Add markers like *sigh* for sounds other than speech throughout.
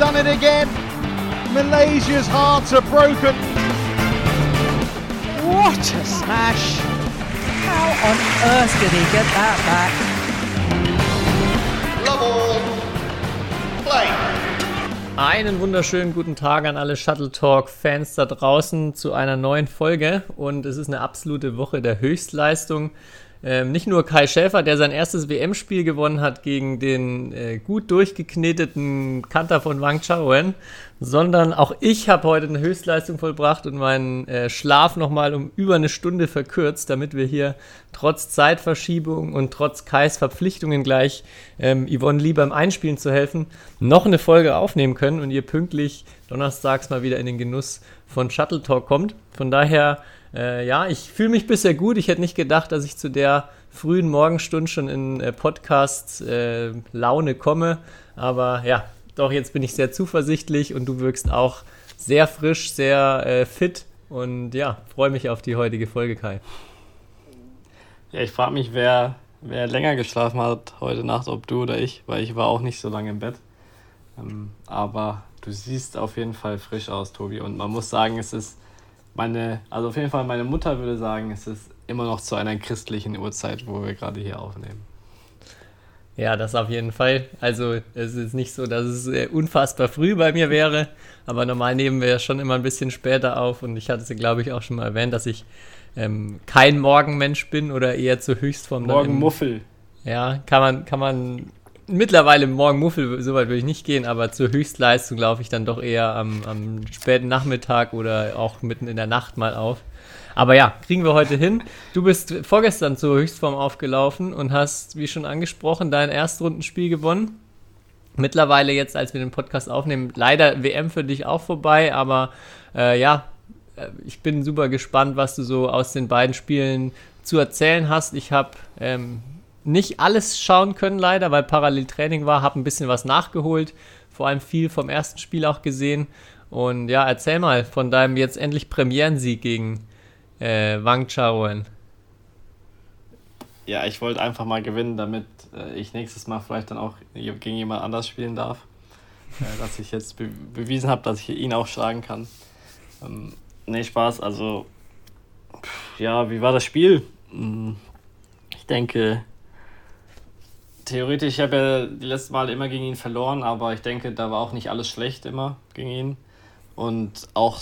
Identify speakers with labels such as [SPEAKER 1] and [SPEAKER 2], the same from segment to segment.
[SPEAKER 1] done it again. Malaysia's hearts are broken.
[SPEAKER 2] What a smash! How on earth did he get that back?
[SPEAKER 3] Love all. Play.
[SPEAKER 4] Einen wunderschönen guten Tag an alle Shuttle Talk Fans da draußen zu einer neuen Folge und es ist eine absolute Woche der Höchstleistung. Ähm, nicht nur Kai Schäfer, der sein erstes WM-Spiel gewonnen hat gegen den äh, gut durchgekneteten Kanter von Wang Chaoen, sondern auch ich habe heute eine Höchstleistung vollbracht und meinen äh, Schlaf nochmal um über eine Stunde verkürzt, damit wir hier trotz Zeitverschiebung und trotz Kais Verpflichtungen gleich ähm, Yvonne Lee beim Einspielen zu helfen, noch eine Folge aufnehmen können und ihr pünktlich donnerstags mal wieder in den Genuss von Shuttle Talk kommt. Von daher äh, ja, ich fühle mich bisher gut. Ich hätte nicht gedacht, dass ich zu der frühen Morgenstunde schon in äh, Podcast-Laune äh, komme. Aber ja, doch, jetzt bin ich sehr zuversichtlich und du wirkst auch sehr frisch, sehr äh, fit. Und ja, freue mich auf die heutige Folge, Kai.
[SPEAKER 5] Ja, ich frage mich, wer, wer länger geschlafen hat heute Nacht, ob du oder ich, weil ich war auch nicht so lange im Bett. Ähm, aber du siehst auf jeden Fall frisch aus, Tobi. Und man muss sagen, es ist meine, also auf jeden Fall meine Mutter würde sagen, es ist immer noch zu einer christlichen Uhrzeit, wo wir gerade hier aufnehmen.
[SPEAKER 4] Ja, das auf jeden Fall. Also es ist nicht so, dass es äh, unfassbar früh bei mir wäre, aber normal nehmen wir ja schon immer ein bisschen später auf und ich hatte es, glaube ich, auch schon mal erwähnt, dass ich ähm, kein Morgenmensch bin oder eher zur Höchstform.
[SPEAKER 5] Morgenmuffel.
[SPEAKER 4] Ja, kann man, kann man mittlerweile morgen Muffel, soweit würde ich nicht gehen, aber zur Höchstleistung laufe ich dann doch eher am, am, späten Nachmittag oder auch mitten in der Nacht mal auf. Aber ja, kriegen wir heute hin. Du bist vorgestern zur Höchstform aufgelaufen und hast, wie schon angesprochen, dein Erstrundenspiel gewonnen. Mittlerweile jetzt, als wir den Podcast aufnehmen, leider WM für dich auch vorbei, aber äh, ja, äh, ich bin super gespannt, was du so aus den beiden Spielen zu erzählen hast. Ich habe ähm, nicht alles schauen können, leider, weil Paralleltraining war, habe ein bisschen was nachgeholt, vor allem viel vom ersten Spiel auch gesehen. Und ja, erzähl mal von deinem jetzt endlich Premierensieg gegen äh, Wang Chaoen.
[SPEAKER 5] Ja, ich wollte einfach mal gewinnen, damit äh, ich nächstes Mal vielleicht dann auch gegen jemand anders spielen darf. Äh, *laughs* dass ich jetzt be bewiesen habe, dass ich ihn auch schlagen kann. Ähm, nee, Spaß, also ja, wie war das Spiel? Hm, ich denke, theoretisch, ich habe ja die letzten Mal immer gegen ihn verloren, aber ich denke, da war auch nicht alles schlecht immer gegen ihn. Und auch,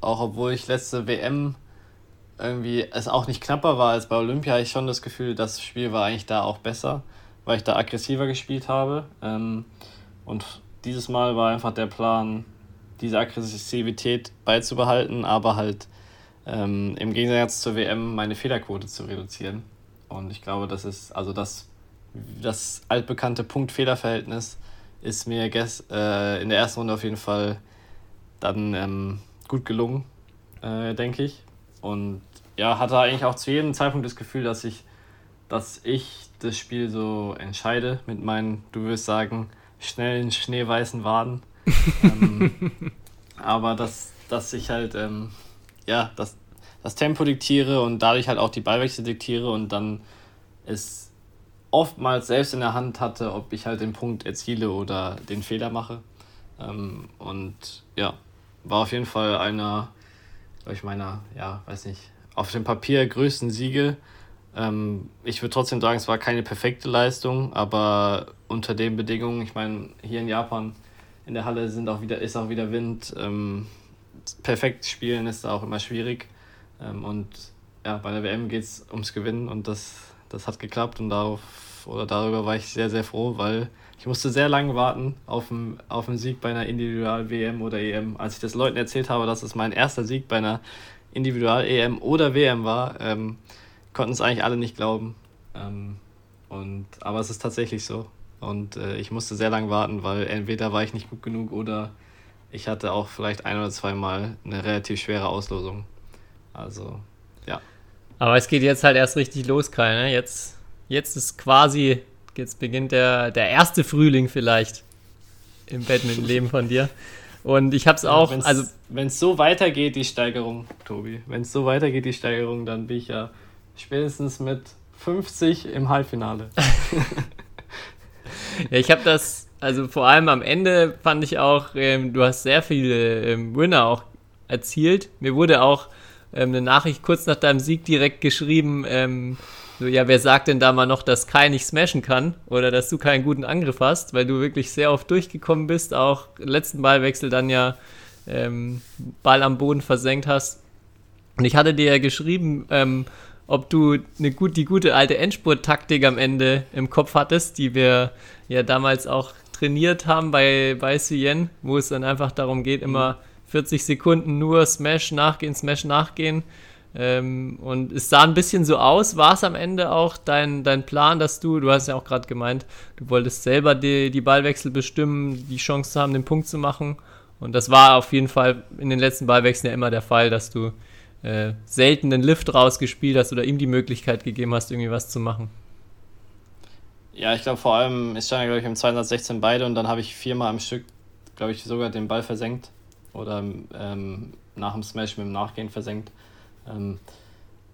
[SPEAKER 5] auch obwohl ich letzte WM irgendwie es auch nicht knapper war als bei Olympia, habe ich schon das Gefühl, das Spiel war eigentlich da auch besser, weil ich da aggressiver gespielt habe. Ähm, und dieses Mal war einfach der Plan, diese Aggressivität beizubehalten, aber halt ähm, im Gegensatz zur WM meine Fehlerquote zu reduzieren. Und ich glaube, das ist, also das das altbekannte Punkt-Fehler-Verhältnis ist mir äh, in der ersten Runde auf jeden Fall dann ähm, gut gelungen, äh, denke ich. Und ja, hatte eigentlich auch zu jedem Zeitpunkt das Gefühl, dass ich, dass ich das Spiel so entscheide mit meinen, du wirst sagen, schnellen, schneeweißen Waden. *laughs* ähm, aber dass, dass ich halt, ähm, ja, das, das Tempo diktiere und dadurch halt auch die Ballwechsel diktiere und dann ist oftmals selbst in der Hand hatte, ob ich halt den Punkt erziele oder den Fehler mache. Ähm, und ja, war auf jeden Fall einer, glaube ich, meiner, ja, weiß nicht, auf dem Papier größten Siege. Ähm, ich würde trotzdem sagen, es war keine perfekte Leistung, aber unter den Bedingungen, ich meine, hier in Japan in der Halle sind auch wieder, ist auch wieder Wind. Ähm, perfekt spielen ist da auch immer schwierig. Ähm, und ja, bei der WM geht es ums Gewinnen und das, das hat geklappt und darauf oder darüber war ich sehr, sehr froh, weil ich musste sehr lange warten auf einen, auf einen Sieg bei einer Individual-WM oder EM. Als ich das Leuten erzählt habe, dass es mein erster Sieg bei einer Individual-EM oder WM war, ähm, konnten es eigentlich alle nicht glauben. Ähm, und, aber es ist tatsächlich so. Und äh, ich musste sehr lange warten, weil entweder war ich nicht gut genug oder ich hatte auch vielleicht ein oder zweimal eine relativ schwere Auslosung. Also, ja.
[SPEAKER 4] Aber es geht jetzt halt erst richtig los, Kai, ne? Jetzt Jetzt ist quasi, jetzt beginnt der, der erste Frühling vielleicht im Badminton-Leben von dir. Und ich habe es auch,
[SPEAKER 5] wenn's,
[SPEAKER 4] also
[SPEAKER 5] wenn es so weitergeht, die Steigerung, Tobi, wenn es so weitergeht, die Steigerung, dann bin ich ja spätestens mit 50 im Halbfinale. *laughs* *laughs*
[SPEAKER 4] ja, ich habe das, also vor allem am Ende fand ich auch, ähm, du hast sehr viele ähm, Winner auch erzielt. Mir wurde auch ähm, eine Nachricht kurz nach deinem Sieg direkt geschrieben, ähm, so, ja, wer sagt denn da mal noch, dass Kai nicht smashen kann oder dass du keinen guten Angriff hast, weil du wirklich sehr oft durchgekommen bist, auch letzten Ballwechsel dann ja ähm, Ball am Boden versenkt hast. Und ich hatte dir ja geschrieben, ähm, ob du eine gut, die gute alte Endspurt-Taktik am Ende im Kopf hattest, die wir ja damals auch trainiert haben bei, bei Cien, wo es dann einfach darum geht, immer 40 Sekunden nur Smash nachgehen, Smash nachgehen. Ähm, und es sah ein bisschen so aus. War es am Ende auch dein, dein Plan, dass du, du hast ja auch gerade gemeint, du wolltest selber die, die Ballwechsel bestimmen, die Chance zu haben, den Punkt zu machen. Und das war auf jeden Fall in den letzten Ballwechseln ja immer der Fall, dass du äh, selten den Lift rausgespielt hast oder ihm die Möglichkeit gegeben hast, irgendwie was zu machen.
[SPEAKER 5] Ja, ich glaube vor allem, ich stand ja, glaube ich, im 216 beide und dann habe ich viermal am Stück, glaube ich, sogar den Ball versenkt oder ähm, nach dem Smash mit dem Nachgehen versenkt. Ähm,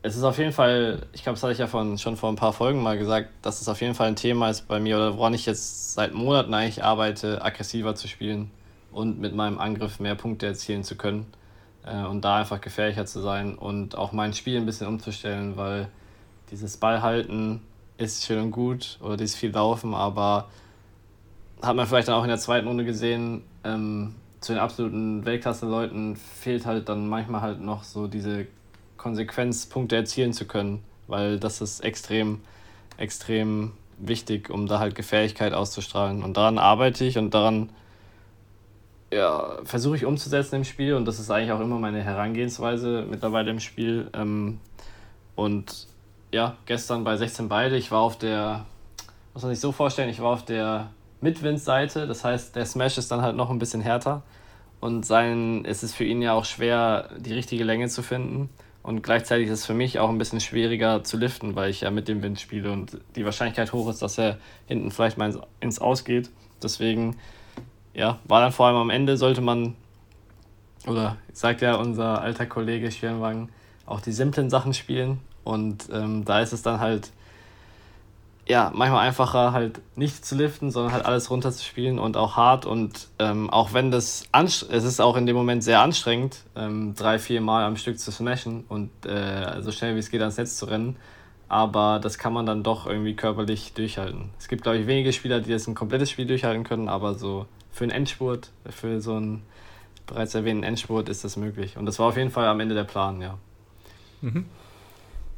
[SPEAKER 5] es ist auf jeden Fall, ich glaube, das hatte ich ja von, schon vor ein paar Folgen mal gesagt, dass es auf jeden Fall ein Thema ist bei mir oder woran ich jetzt seit Monaten eigentlich arbeite, aggressiver zu spielen und mit meinem Angriff mehr Punkte erzielen zu können äh, und da einfach gefährlicher zu sein und auch mein Spiel ein bisschen umzustellen, weil dieses Ballhalten ist schön und gut oder dieses viel Laufen, aber hat man vielleicht dann auch in der zweiten Runde gesehen, ähm, zu den absoluten Weltklasse-Leuten fehlt halt dann manchmal halt noch so diese Konsequenz, Punkte erzielen zu können, weil das ist extrem, extrem wichtig, um da halt Gefährlichkeit auszustrahlen. Und daran arbeite ich und daran ja, versuche ich umzusetzen im Spiel und das ist eigentlich auch immer meine Herangehensweise mittlerweile im Spiel. Ähm, und ja, gestern bei 16 beide, ich war auf der, muss man sich so vorstellen, ich war auf der Mitwindseite, das heißt, der Smash ist dann halt noch ein bisschen härter und sein, es ist für ihn ja auch schwer, die richtige Länge zu finden. Und gleichzeitig ist es für mich auch ein bisschen schwieriger zu liften, weil ich ja mit dem Wind spiele und die Wahrscheinlichkeit hoch ist, dass er hinten vielleicht mal ins Aus geht. Deswegen ja, war dann vor allem am Ende, sollte man, oder sagt ja unser alter Kollege Schwernwagen, auch die simplen Sachen spielen. Und ähm, da ist es dann halt, ja, manchmal einfacher, halt nicht zu liften, sondern halt alles runter zu spielen und auch hart. Und ähm, auch wenn das, es ist auch in dem Moment sehr anstrengend, ähm, drei, vier Mal am Stück zu smashen und äh, so schnell wie es geht ans Netz zu rennen. Aber das kann man dann doch irgendwie körperlich durchhalten. Es gibt, glaube ich, wenige Spieler, die das ein komplettes Spiel durchhalten können, aber so für einen Endspurt, für so einen bereits erwähnten Endspurt ist das möglich. Und das war auf jeden Fall am Ende der Plan, ja.
[SPEAKER 4] Mhm.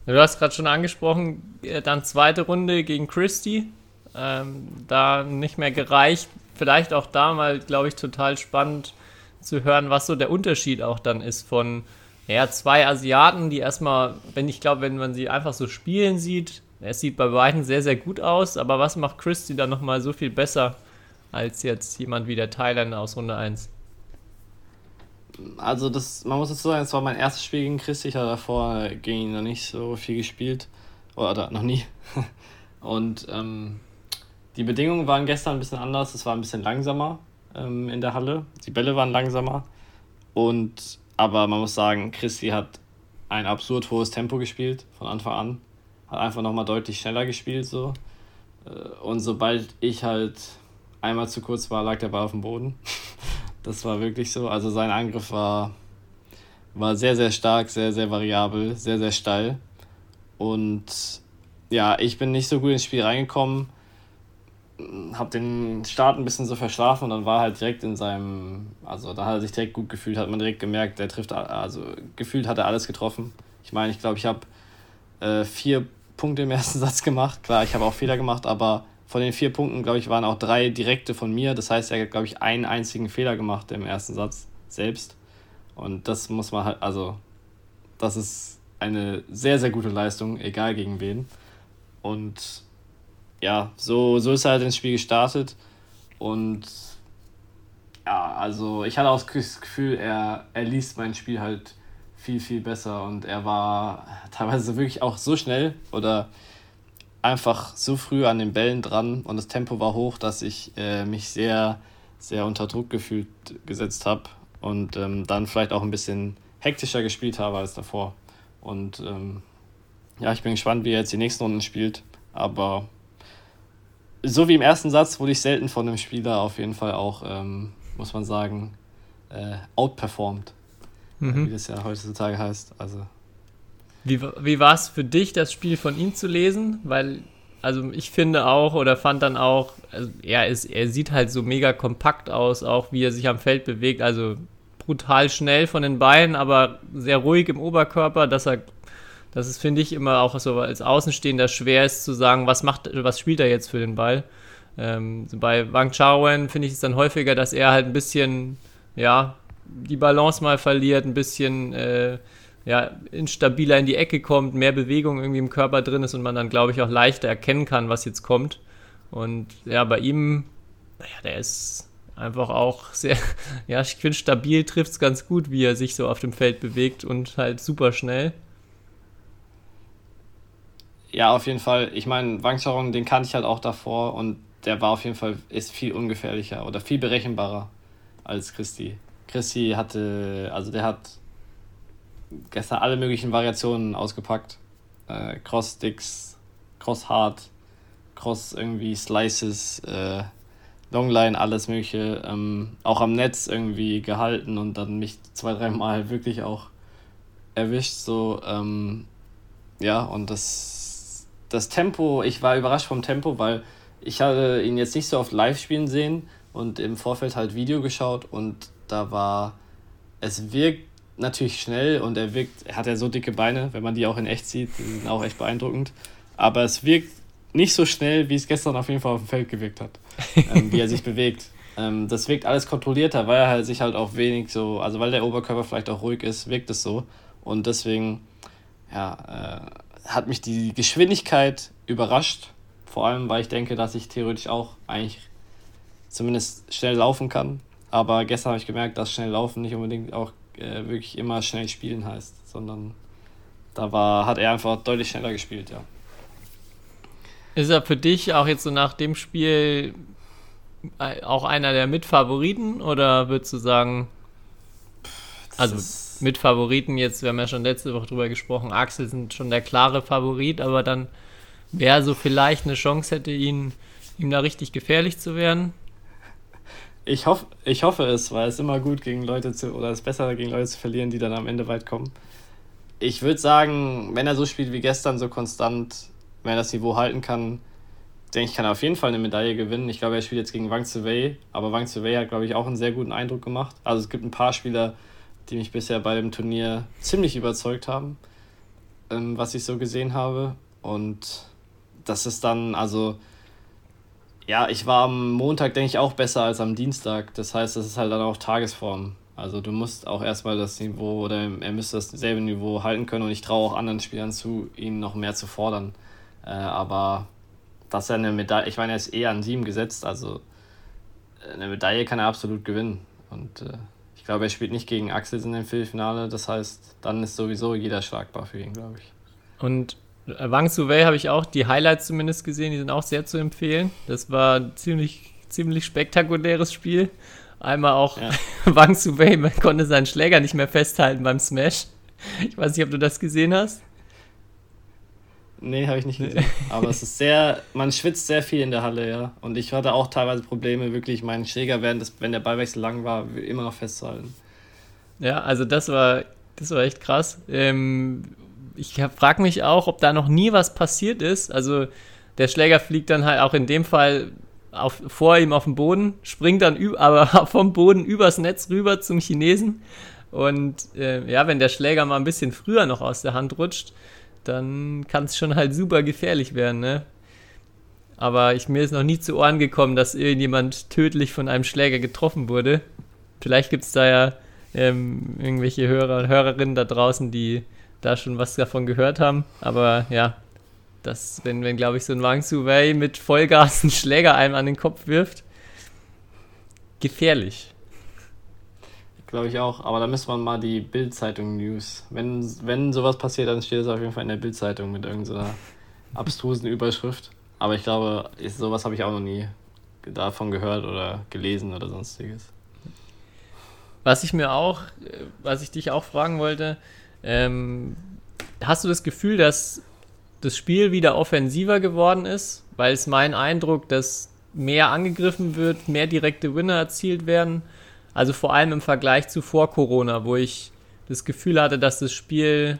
[SPEAKER 4] Du hast gerade schon angesprochen, äh, dann zweite Runde gegen Christie. Ähm, da nicht mehr gereicht. Vielleicht auch da mal, glaube ich, total spannend zu hören, was so der Unterschied auch dann ist von ja, zwei Asiaten, die erstmal, wenn ich glaube, wenn man sie einfach so spielen sieht, es sieht bei beiden sehr, sehr gut aus, aber was macht Christie dann nochmal so viel besser als jetzt jemand wie der Thailänder aus Runde 1?
[SPEAKER 5] Also das, man muss dazu sagen, es war mein erstes Spiel gegen Chris. Ich hatte davor gegen ihn noch nicht so viel gespielt. Oder noch nie. *laughs* Und ähm, die Bedingungen waren gestern ein bisschen anders. Es war ein bisschen langsamer ähm, in der Halle. Die Bälle waren langsamer. Und aber man muss sagen, Christi hat ein absurd hohes Tempo gespielt von Anfang an. Hat einfach nochmal deutlich schneller gespielt so. Äh, und sobald ich halt einmal zu kurz war, lag der Ball auf dem Boden. *laughs* Das war wirklich so. Also sein Angriff war, war sehr, sehr stark, sehr, sehr variabel, sehr, sehr steil. Und ja, ich bin nicht so gut ins Spiel reingekommen, habe den Start ein bisschen so verschlafen und dann war halt direkt in seinem, also da hat er sich direkt gut gefühlt, hat man direkt gemerkt, der trifft, also gefühlt hat er alles getroffen. Ich meine, ich glaube, ich habe äh, vier Punkte im ersten *laughs* Satz gemacht. Klar, ich habe auch Fehler gemacht, aber von den vier Punkten, glaube ich, waren auch drei direkte von mir. Das heißt, er hat, glaube ich, einen einzigen Fehler gemacht im ersten Satz selbst. Und das muss man halt, also, das ist eine sehr, sehr gute Leistung, egal gegen wen. Und ja, so, so ist er halt ins Spiel gestartet. Und ja, also ich hatte auch das Gefühl, er, er liest mein Spiel halt viel, viel besser und er war teilweise wirklich auch so schnell oder einfach so früh an den Bällen dran und das Tempo war hoch, dass ich äh, mich sehr, sehr unter Druck gefühlt gesetzt habe und ähm, dann vielleicht auch ein bisschen hektischer gespielt habe als davor. Und ähm, ja, ich bin gespannt, wie er jetzt die nächsten Runden spielt, aber so wie im ersten Satz wurde ich selten von einem Spieler auf jeden Fall auch, ähm, muss man sagen, äh, outperformed. Mhm. Wie das ja heutzutage heißt. Also.
[SPEAKER 4] Wie, wie war es für dich, das Spiel von ihm zu lesen? Weil, also ich finde auch oder fand dann auch, also er, ist, er sieht halt so mega kompakt aus, auch wie er sich am Feld bewegt. Also brutal schnell von den Beinen, aber sehr ruhig im Oberkörper, dass er dass es, finde ich, immer auch so als Außenstehender schwer ist zu sagen, was macht, was spielt er jetzt für den Ball. Ähm, bei Wang Chaoen finde ich es dann häufiger, dass er halt ein bisschen, ja, die Balance mal verliert, ein bisschen, äh, ja, instabiler in die Ecke kommt, mehr Bewegung irgendwie im Körper drin ist und man dann, glaube ich, auch leichter erkennen kann, was jetzt kommt. Und ja, bei ihm, naja, der ist einfach auch sehr, *laughs* ja, ich finde, stabil trifft es ganz gut, wie er sich so auf dem Feld bewegt und halt super schnell.
[SPEAKER 5] Ja, auf jeden Fall. Ich meine, Wang Charong, den kannte ich halt auch davor und der war auf jeden Fall, ist viel ungefährlicher oder viel berechenbarer als Christi. Christi hatte, also der hat gestern alle möglichen Variationen ausgepackt. Äh, Cross Sticks, Cross Hard, Cross irgendwie Slices, äh, Longline, alles mögliche. Ähm, auch am Netz irgendwie gehalten und dann mich zwei, dreimal *laughs* wirklich auch erwischt. So, ähm, ja, und das das Tempo, ich war überrascht vom Tempo, weil ich hatte ihn jetzt nicht so oft live spielen sehen und im Vorfeld halt Video geschaut und da war, es wirkt natürlich schnell und er wirkt, er hat ja so dicke Beine, wenn man die auch in echt sieht, die sind auch echt beeindruckend, aber es wirkt nicht so schnell, wie es gestern auf jeden Fall auf dem Feld gewirkt hat, ähm, wie er sich *laughs* bewegt. Ähm, das wirkt alles kontrollierter, weil er halt sich halt auch wenig so, also weil der Oberkörper vielleicht auch ruhig ist, wirkt es so und deswegen, ja, äh, hat mich die Geschwindigkeit überrascht. Vor allem, weil ich denke, dass ich theoretisch auch eigentlich zumindest schnell laufen kann. Aber gestern habe ich gemerkt, dass schnell laufen nicht unbedingt auch äh, wirklich immer schnell spielen heißt, sondern da war, hat er einfach deutlich schneller gespielt, ja.
[SPEAKER 4] Ist er für dich auch jetzt so nach dem Spiel äh, auch einer der Mitfavoriten oder würdest du sagen, also mit Favoriten jetzt, wir haben ja schon letzte Woche drüber gesprochen, Axel sind schon der klare Favorit, aber dann wer so vielleicht eine Chance hätte, ihn, ihm da richtig gefährlich zu werden?
[SPEAKER 5] Ich, hoff, ich hoffe es, weil es immer gut gegen Leute zu, oder es ist besser gegen Leute zu verlieren, die dann am Ende weit kommen. Ich würde sagen, wenn er so spielt wie gestern, so konstant, wenn er das Niveau halten kann, denke ich, kann er auf jeden Fall eine Medaille gewinnen. Ich glaube, er spielt jetzt gegen Wang Wei, aber Wang Wei hat, glaube ich, auch einen sehr guten Eindruck gemacht. Also es gibt ein paar Spieler, die mich bisher bei dem Turnier ziemlich überzeugt haben, ähm, was ich so gesehen habe. Und das ist dann, also, ja, ich war am Montag, denke ich, auch besser als am Dienstag. Das heißt, das ist halt dann auch Tagesform. Also du musst auch erstmal das Niveau oder er müsste dasselbe Niveau halten können und ich traue auch anderen Spielern zu, ihn noch mehr zu fordern. Äh, aber dass er eine Medaille, ich meine, er ist eher an sieben gesetzt, also eine Medaille kann er absolut gewinnen. Und äh, ich glaube, er spielt nicht gegen Axel in dem Viertelfinale. Das heißt, dann ist sowieso jeder schlagbar für ihn, glaube ich.
[SPEAKER 4] Und äh, Wang Suwei habe ich auch die Highlights zumindest gesehen. Die sind auch sehr zu empfehlen. Das war ein ziemlich, ziemlich spektakuläres Spiel. Einmal auch ja. *laughs* Wang Suwei konnte seinen Schläger nicht mehr festhalten beim Smash. Ich weiß nicht, ob du das gesehen hast.
[SPEAKER 5] Nee, habe ich nicht gesehen. Aber es *laughs* ist sehr, man schwitzt sehr viel in der Halle, ja. Und ich hatte auch teilweise Probleme, wirklich meinen Schläger, während das, wenn der Ballwechsel lang war, immer noch festzuhalten.
[SPEAKER 4] Ja, also das war, das war echt krass. Ähm, ich frage mich auch, ob da noch nie was passiert ist. Also der Schläger fliegt dann halt auch in dem Fall auf, vor ihm auf den Boden, springt dann aber *laughs* vom Boden übers Netz rüber zum Chinesen. Und äh, ja, wenn der Schläger mal ein bisschen früher noch aus der Hand rutscht, dann kann es schon halt super gefährlich werden, ne? Aber ich, mir ist noch nie zu Ohren gekommen, dass irgendjemand tödlich von einem Schläger getroffen wurde. Vielleicht gibt es da ja ähm, irgendwelche Hörer und Hörerinnen da draußen, die da schon was davon gehört haben. Aber ja, das, wenn, wenn glaube ich, so ein Wang Wei mit Vollgas einen Schläger einem an den Kopf wirft, gefährlich.
[SPEAKER 5] Glaube ich auch, aber da müsste man mal die Bild-Zeitung-News. Wenn, wenn sowas passiert, dann steht es auf jeden Fall in der Bild-Zeitung mit irgendeiner abstrusen Überschrift. Aber ich glaube, ich, sowas habe ich auch noch nie davon gehört oder gelesen oder sonstiges.
[SPEAKER 4] Was ich mir auch, was ich dich auch fragen wollte, ähm, hast du das Gefühl, dass, das Spiel wieder offensiver geworden ist, weil es mein Eindruck, dass mehr angegriffen wird, mehr direkte Winner erzielt werden. Also vor allem im Vergleich zu vor Corona, wo ich das Gefühl hatte, dass das Spiel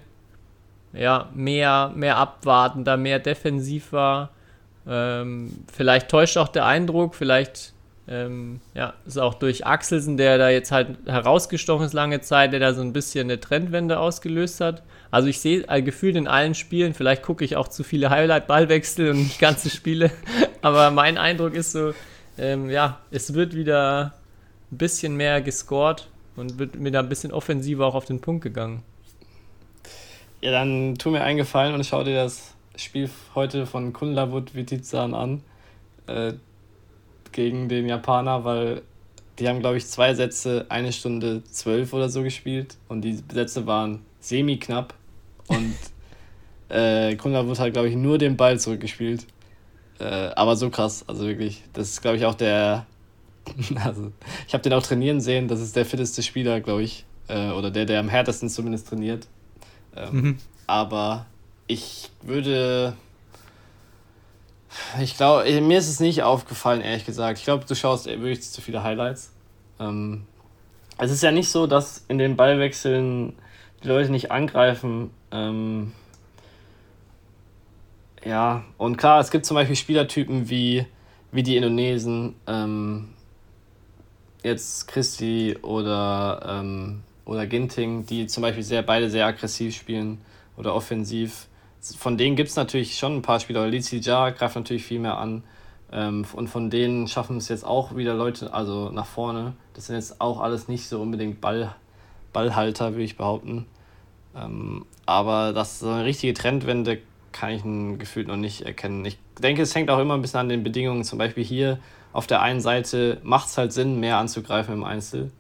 [SPEAKER 4] ja mehr, mehr abwartender, mehr defensiv war. Ähm, vielleicht täuscht auch der Eindruck, vielleicht ähm, ja, ist auch durch Axelsen, der da jetzt halt herausgestochen ist lange Zeit, der da so ein bisschen eine Trendwende ausgelöst hat. Also ich sehe äh, gefühlt in allen Spielen, vielleicht gucke ich auch zu viele Highlight-Ballwechsel und nicht ganze Spiele, *laughs* aber mein Eindruck ist so, ähm, ja, es wird wieder ein bisschen mehr gescored und wird mir da ein bisschen offensiver auch auf den Punkt gegangen.
[SPEAKER 5] Ja, dann tu mir einen Gefallen und schau dir das Spiel heute von Kunlavut Vitizan an. Äh, gegen den Japaner, weil die haben, glaube ich, zwei Sätze, eine Stunde zwölf oder so gespielt und die Sätze waren semi-knapp und *laughs* äh, Kunlavut hat, glaube ich, nur den Ball zurückgespielt. Äh, aber so krass, also wirklich. Das ist, glaube ich, auch der. *laughs* also, ich habe den auch trainieren sehen, das ist der fitteste Spieler, glaube ich. Äh, oder der, der am härtesten zumindest trainiert. Ähm, mhm. Aber ich würde ich glaube, mir ist es nicht aufgefallen, ehrlich gesagt. Ich glaube, du schaust wirklich zu viele Highlights. Ähm, es ist ja nicht so, dass in den Ballwechseln die Leute nicht angreifen. Ähm, ja, und klar, es gibt zum Beispiel Spielertypen wie, wie die Indonesen, ähm, jetzt Christi oder, ähm, oder Ginting, die zum Beispiel sehr, beide sehr aggressiv spielen oder offensiv von denen gibt es natürlich schon ein paar Spieler. Lizi Ja greift natürlich viel mehr an. Ähm, und von denen schaffen es jetzt auch wieder Leute, also nach vorne. Das sind jetzt auch alles nicht so unbedingt Ball, Ballhalter, würde ich behaupten. Ähm, aber das so eine richtige Trendwende kann ich gefühlt noch nicht erkennen. Ich denke, es hängt auch immer ein bisschen an den Bedingungen. Zum Beispiel hier auf der einen Seite macht es halt Sinn, mehr anzugreifen im Einzel,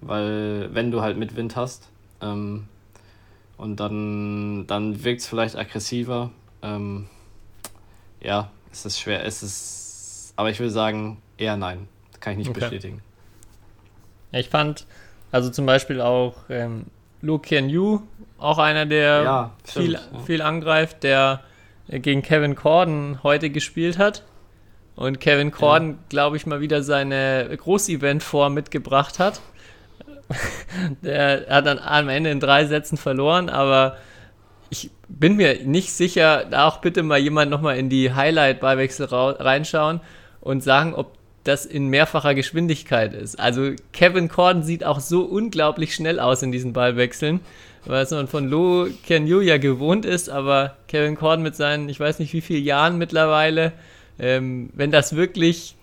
[SPEAKER 5] weil wenn du halt mit Wind hast. Ähm, und dann, dann wirkt es vielleicht aggressiver. Ähm, ja, es ist schwer. Es ist, aber ich würde sagen, eher nein. Das kann ich nicht okay. bestätigen.
[SPEAKER 4] Ich fand, also zum Beispiel auch ähm, Lu Kian Yu, auch einer, der ja, stimmt, viel, ja. viel angreift, der gegen Kevin Corden heute gespielt hat. Und Kevin Corden, ja. glaube ich, mal wieder seine Großevent-Form mitgebracht hat. *laughs* der hat dann am Ende in drei Sätzen verloren, aber ich bin mir nicht sicher, da auch bitte mal jemand nochmal in die Highlight-Ballwechsel reinschauen und sagen, ob das in mehrfacher Geschwindigkeit ist. Also Kevin Corden sieht auch so unglaublich schnell aus in diesen Ballwechseln, was man von Lo Ken Yu ja gewohnt ist, aber Kevin Corden mit seinen, ich weiß nicht wie vielen Jahren mittlerweile, ähm, wenn das wirklich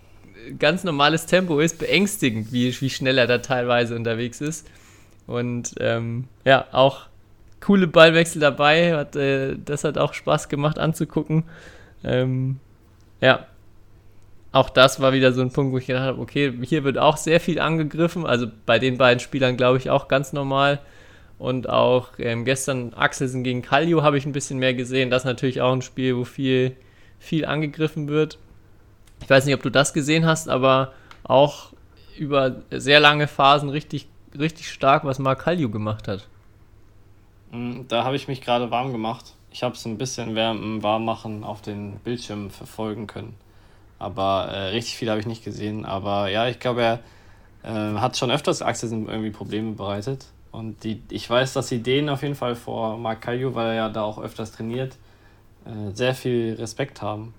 [SPEAKER 4] ganz normales Tempo ist, beängstigend, wie, wie schnell er da teilweise unterwegs ist. Und ähm, ja, auch coole Ballwechsel dabei. Hat, äh, das hat auch Spaß gemacht anzugucken. Ähm, ja, auch das war wieder so ein Punkt, wo ich gedacht habe, okay, hier wird auch sehr viel angegriffen. Also bei den beiden Spielern glaube ich auch ganz normal. Und auch ähm, gestern Axelsen gegen Kallio habe ich ein bisschen mehr gesehen. Das ist natürlich auch ein Spiel, wo viel, viel angegriffen wird. Ich weiß nicht, ob du das gesehen hast, aber auch über sehr lange Phasen richtig, richtig stark, was Mark Kalju gemacht hat.
[SPEAKER 5] Mm, da habe ich mich gerade warm gemacht. Ich habe es ein bisschen während dem Warmmachen auf den Bildschirmen verfolgen können. Aber äh, richtig viel habe ich nicht gesehen. Aber ja, ich glaube, er äh, hat schon öfters Axelsen irgendwie Probleme bereitet. Und die, ich weiß, dass sie den auf jeden Fall vor Mark Kalju, weil er ja da auch öfters trainiert, äh, sehr viel Respekt haben.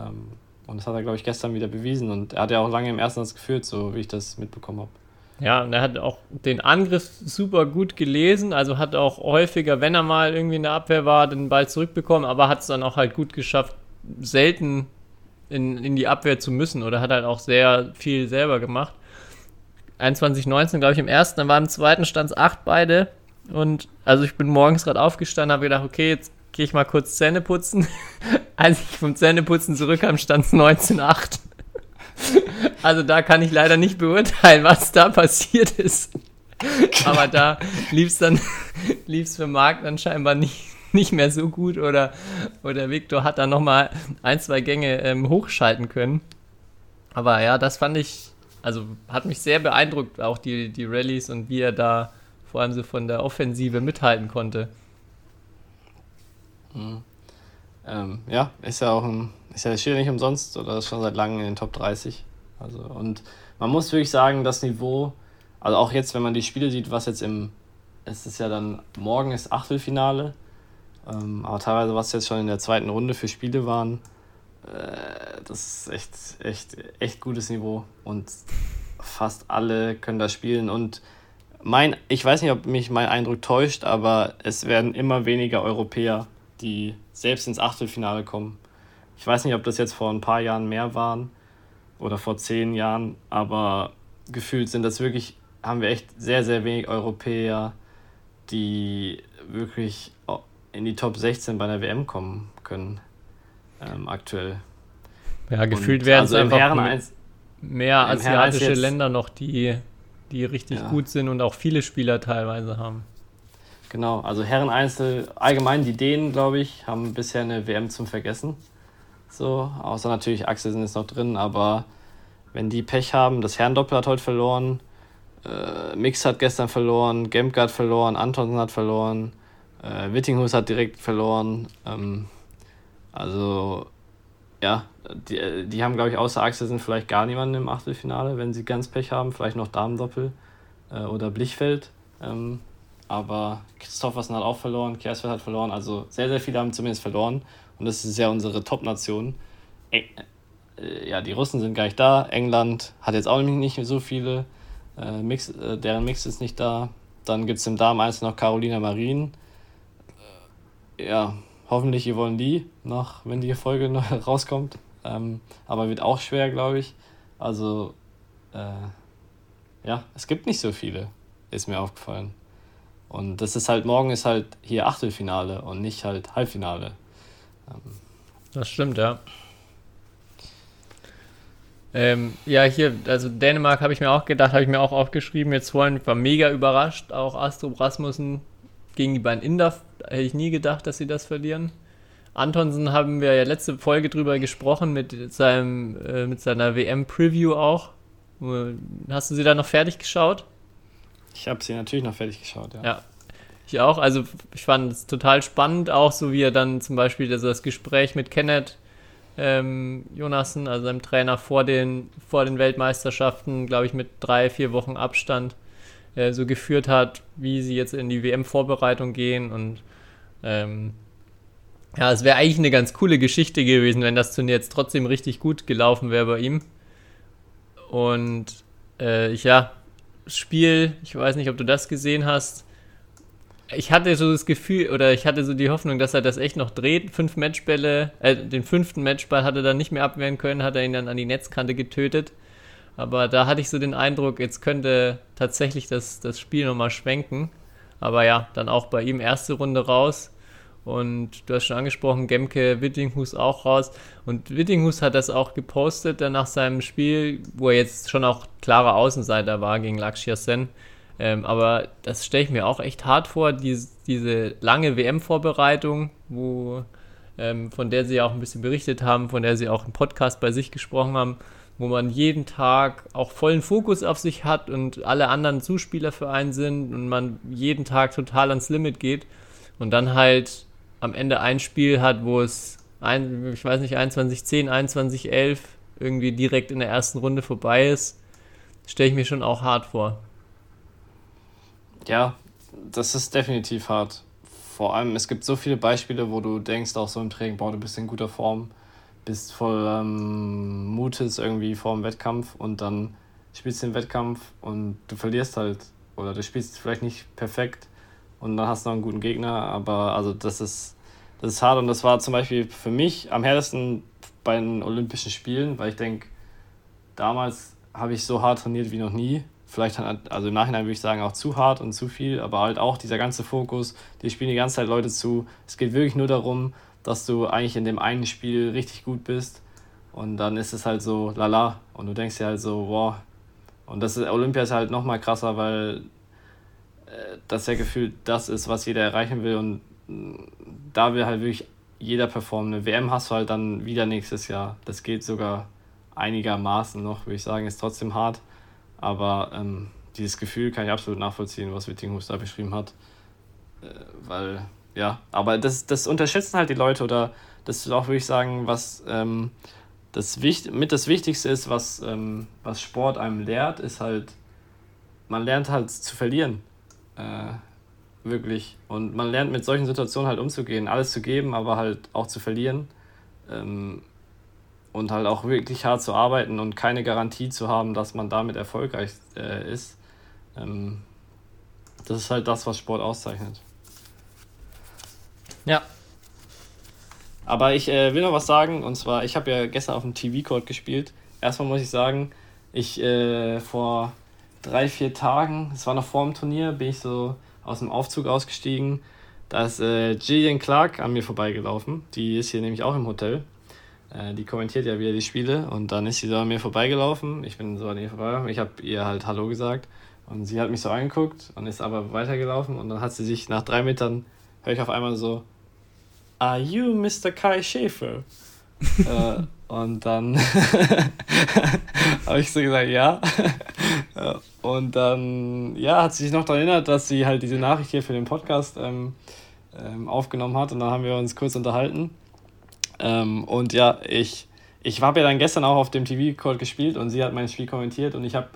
[SPEAKER 5] Ähm, und das hat er, glaube ich, gestern wieder bewiesen. Und er hat ja auch lange im ersten Satz geführt, so wie ich das mitbekommen habe.
[SPEAKER 4] Ja, und er hat auch den Angriff super gut gelesen, also hat auch häufiger, wenn er mal irgendwie in der Abwehr war, den Ball zurückbekommen, aber hat es dann auch halt gut geschafft, selten in, in die Abwehr zu müssen oder hat halt auch sehr viel selber gemacht. 21-19, glaube ich, im ersten, dann war im zweiten stand es 8 beide. Und also ich bin morgens gerade aufgestanden, habe gedacht, okay, jetzt gehe ich mal kurz Zähne putzen. *laughs* Als ich vom Zähneputzen zurückkam, stand es 19,8. Also da kann ich leider nicht beurteilen, was da passiert ist. Aber da lief es dann, *laughs* lief es für Marc dann scheinbar nicht, nicht mehr so gut oder, oder Victor hat dann nochmal ein, zwei Gänge ähm, hochschalten können. Aber ja, das fand ich, also hat mich sehr beeindruckt, auch die, die Rallyes und wie er da vor allem so von der Offensive mithalten konnte.
[SPEAKER 5] Mhm. ähm, ja, ist ja auch ein, ist ja, ja nicht umsonst oder ist schon seit langem in den Top 30. Also, und man muss wirklich sagen, das Niveau, also auch jetzt, wenn man die Spiele sieht, was jetzt im, es ist ja dann, morgen ist Achtelfinale, ähm, aber teilweise, was jetzt schon in der zweiten Runde für Spiele waren, äh, das ist echt, echt, echt gutes Niveau und fast alle können da spielen und mein, ich weiß nicht, ob mich mein Eindruck täuscht, aber es werden immer weniger Europäer, die selbst ins Achtelfinale kommen. Ich weiß nicht, ob das jetzt vor ein paar Jahren mehr waren oder vor zehn Jahren, aber gefühlt sind das wirklich, haben wir echt sehr, sehr wenig Europäer, die wirklich in die Top 16 bei der WM kommen können, ähm, aktuell.
[SPEAKER 4] Ja, gefühlt werden also es einfach mehr asiatische Länder noch, die die richtig ja. gut sind und auch viele Spieler teilweise haben.
[SPEAKER 5] Genau, also Herren-Einzel, allgemein die Dänen, glaube ich, haben bisher eine WM zum Vergessen. So, außer natürlich Axelsen ist noch drin, aber wenn die Pech haben, das Herrendoppel hat heute verloren, äh, Mix hat gestern verloren, Gemke hat verloren, Antonsen hat verloren, äh, Wittinghus hat direkt verloren. Ähm, also, ja, die, die haben, glaube ich, außer Axelsen vielleicht gar niemanden im Achtelfinale, wenn sie ganz Pech haben. Vielleicht noch Damendoppel äh, oder Blichfeld. Ähm, aber Christoffersen hat auch verloren, Kersfeld hat verloren. Also sehr, sehr viele haben zumindest verloren. Und das ist ja unsere Top-Nation. Äh, ja, die Russen sind gar nicht da. England hat jetzt auch nicht so viele. Äh, Mix, äh, deren Mix ist nicht da. Dann gibt es im Damen noch Carolina Marin. Äh, ja, hoffentlich Yvonne Lee, noch, wenn die Folge *laughs* noch rauskommt. Ähm, aber wird auch schwer, glaube ich. Also, äh, ja, es gibt nicht so viele, ist mir aufgefallen. Und das ist halt, morgen ist halt hier Achtelfinale und nicht halt Halbfinale.
[SPEAKER 4] Ähm, das stimmt, ja. Ähm, ja, hier, also Dänemark habe ich mir auch gedacht, habe ich mir auch aufgeschrieben. Jetzt vorhin war mega überrascht. Auch Astro Rasmussen gegen die beiden Inder hätte ich nie gedacht, dass sie das verlieren. Antonsen haben wir ja letzte Folge drüber gesprochen mit seinem äh, mit seiner WM Preview auch. Hast du sie da noch fertig geschaut?
[SPEAKER 5] Ich habe sie natürlich noch fertig geschaut, ja.
[SPEAKER 4] Ja, ich auch. Also ich fand es total spannend, auch so wie er dann zum Beispiel das, das Gespräch mit Kenneth ähm, Jonassen, also seinem Trainer vor den, vor den Weltmeisterschaften, glaube ich, mit drei, vier Wochen Abstand äh, so geführt hat, wie sie jetzt in die WM-Vorbereitung gehen und ähm, ja, es wäre eigentlich eine ganz coole Geschichte gewesen, wenn das Turnier jetzt trotzdem richtig gut gelaufen wäre bei ihm. Und äh, ich, ja, Spiel, ich weiß nicht, ob du das gesehen hast. Ich hatte so das Gefühl, oder ich hatte so die Hoffnung, dass er das echt noch dreht. Fünf Matchbälle, äh, den fünften Matchball hat er dann nicht mehr abwehren können, hat er ihn dann an die Netzkante getötet. Aber da hatte ich so den Eindruck, jetzt könnte tatsächlich das, das Spiel nochmal schwenken. Aber ja, dann auch bei ihm erste Runde raus. Und du hast schon angesprochen, Gemke Wittinghus auch raus. Und Wittinghus hat das auch gepostet dann nach seinem Spiel, wo er jetzt schon auch klarer Außenseiter war gegen Lakshya Sen. Ähm, aber das stelle ich mir auch echt hart vor, diese, diese lange WM-Vorbereitung, wo, ähm, von der sie auch ein bisschen berichtet haben, von der sie auch im Podcast bei sich gesprochen haben, wo man jeden Tag auch vollen Fokus auf sich hat und alle anderen Zuspieler für einen sind und man jeden Tag total ans Limit geht und dann halt am Ende ein Spiel hat, wo es, ein, ich weiß nicht, 21-10, 21-11 irgendwie direkt in der ersten Runde vorbei ist, stelle ich mir schon auch hart vor.
[SPEAKER 5] Ja, das ist definitiv hart. Vor allem, es gibt so viele Beispiele, wo du denkst, auch so im Training, boah, du bist in guter Form, bist voll ähm, Mutes irgendwie vor dem Wettkampf und dann spielst du den Wettkampf und du verlierst halt. Oder du spielst vielleicht nicht perfekt und dann hast du noch einen guten Gegner. Aber also das ist, das ist hart und das war zum Beispiel für mich am härtesten bei den Olympischen Spielen, weil ich denke, damals habe ich so hart trainiert wie noch nie. Vielleicht, also im Nachhinein würde ich sagen, auch zu hart und zu viel, aber halt auch dieser ganze Fokus, die spielen die ganze Zeit Leute zu. Es geht wirklich nur darum, dass du eigentlich in dem einen Spiel richtig gut bist und dann ist es halt so lala und du denkst dir halt so, wow. Und das ist, Olympia ist halt nochmal krasser, weil das ja gefühlt das ist, was jeder erreichen will. Und da will halt wirklich jeder performen. Eine WM hast du halt dann wieder nächstes Jahr. Das geht sogar einigermaßen noch, würde ich sagen, ist trotzdem hart. Aber ähm, dieses Gefühl kann ich absolut nachvollziehen, was Wittinghus da beschrieben hat. Äh, weil, ja, aber das, das unterschätzen halt die Leute oder das ist auch, würde ich sagen, was ähm, das Wicht mit das Wichtigste ist, was, ähm, was Sport einem lehrt, ist halt, man lernt halt zu verlieren. Äh, wirklich. Und man lernt mit solchen Situationen halt umzugehen, alles zu geben, aber halt auch zu verlieren. Ähm, und halt auch wirklich hart zu arbeiten und keine Garantie zu haben, dass man damit erfolgreich äh, ist. Ähm, das ist halt das, was Sport auszeichnet.
[SPEAKER 4] Ja.
[SPEAKER 5] Aber ich äh, will noch was sagen, und zwar, ich habe ja gestern auf dem TV-Court gespielt. Erstmal muss ich sagen, ich äh, vor drei, vier Tagen, es war noch vor dem Turnier, bin ich so aus dem Aufzug ausgestiegen. Da ist äh, Gillian Clark an mir vorbeigelaufen. Die ist hier nämlich auch im Hotel. Äh, die kommentiert ja wieder die Spiele und dann ist sie so an mir vorbeigelaufen. Ich bin so an ihr vorbeigelaufen. Ich habe ihr halt Hallo gesagt und sie hat mich so angeguckt und ist aber weitergelaufen und dann hat sie sich nach drei Metern, höre ich auf einmal so, Are you Mr. Kai Schäfer? *laughs* äh, und dann *laughs* habe ich so gesagt, ja. Und dann, ja, hat sie sich noch daran erinnert, dass sie halt diese Nachricht hier für den Podcast ähm, ähm, aufgenommen hat und dann haben wir uns kurz unterhalten. Ähm, und ja, ich, ich habe ja dann gestern auch auf dem TV-Call gespielt und sie hat mein Spiel kommentiert und ich habe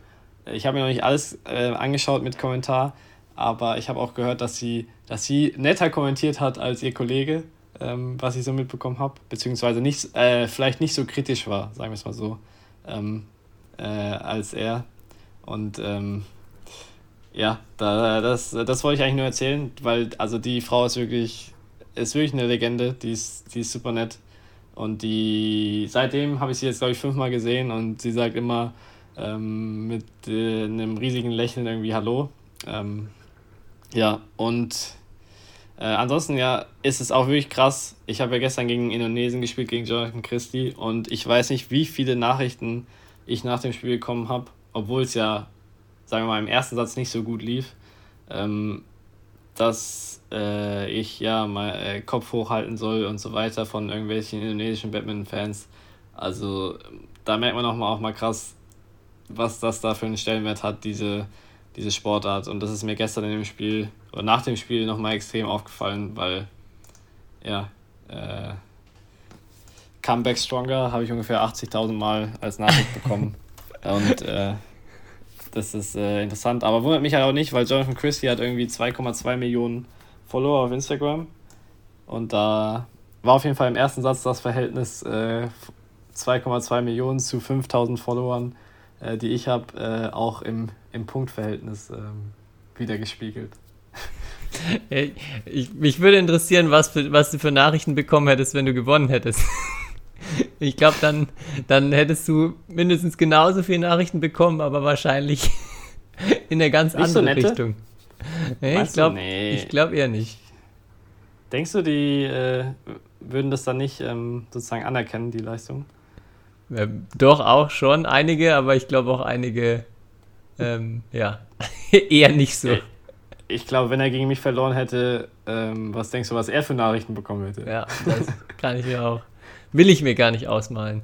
[SPEAKER 5] ich hab mir noch nicht alles äh, angeschaut mit Kommentar, aber ich habe auch gehört, dass sie, dass sie netter kommentiert hat als ihr Kollege ähm, was ich so mitbekommen habe, beziehungsweise nicht, äh, vielleicht nicht so kritisch war, sagen wir es mal so, ähm, äh, als er. Und ähm, ja, da, das, das wollte ich eigentlich nur erzählen, weil also die Frau ist wirklich, ist wirklich eine Legende, die ist, die ist super nett. Und die seitdem habe ich sie jetzt, glaube ich, fünfmal gesehen und sie sagt immer ähm, mit äh, einem riesigen Lächeln irgendwie Hallo. Ähm, ja, und äh, ansonsten ja, ist es auch wirklich krass. Ich habe ja gestern gegen Indonesien gespielt, gegen Jonathan Christie und ich weiß nicht, wie viele Nachrichten ich nach dem Spiel bekommen habe, obwohl es ja, sagen wir mal, im ersten Satz nicht so gut lief, ähm, dass äh, ich ja mal äh, Kopf hochhalten soll und so weiter von irgendwelchen indonesischen Badminton-Fans. Also da merkt man auch mal, auch mal krass, was das da für einen Stellenwert hat, diese, diese Sportart. Und das ist mir gestern in dem Spiel oder nach dem Spiel nochmal extrem aufgefallen, weil ja, äh, Comeback Stronger habe ich ungefähr 80.000 Mal als Nachricht bekommen. *laughs* Und äh, das ist äh, interessant. Aber wundert mich halt auch nicht, weil Jonathan Christie hat irgendwie 2,2 Millionen Follower auf Instagram. Und da war auf jeden Fall im ersten Satz das Verhältnis äh, 2,2 Millionen zu 5000 Followern, äh, die ich habe, äh, auch im, im Punktverhältnis ähm, wieder gespiegelt.
[SPEAKER 4] Ich, mich würde interessieren, was, für, was du für Nachrichten bekommen hättest, wenn du gewonnen hättest. *laughs* Ich glaube, dann, dann hättest du mindestens genauso viele Nachrichten bekommen, aber wahrscheinlich *laughs* in eine ganz nicht andere so Richtung. Nee, ich glaube nee. glaub eher nicht.
[SPEAKER 5] Denkst du, die äh, würden das dann nicht ähm, sozusagen anerkennen, die Leistung?
[SPEAKER 4] Ja, doch, auch schon einige, aber ich glaube auch einige, ähm, ja, *laughs* eher nicht so
[SPEAKER 5] ich glaube, wenn er gegen mich verloren hätte, ähm, was denkst du, was er für Nachrichten bekommen hätte?
[SPEAKER 4] Ja, das kann ich mir auch. Will ich mir gar nicht ausmalen.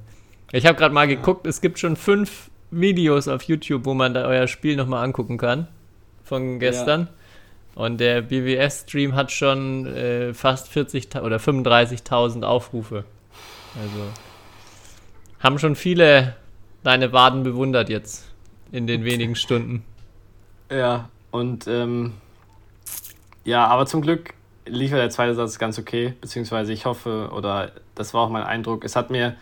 [SPEAKER 4] Ich habe gerade mal geguckt, es gibt schon fünf Videos auf YouTube, wo man da euer Spiel nochmal angucken kann. Von gestern. Ja. Und der BWS-Stream hat schon äh, fast 40 oder 35.000 Aufrufe. Also haben schon viele deine Waden bewundert jetzt in den wenigen Stunden.
[SPEAKER 5] Ja, und ähm, ja, aber zum Glück lief der zweite Satz ganz okay, beziehungsweise ich hoffe, oder das war auch mein Eindruck, es hat mir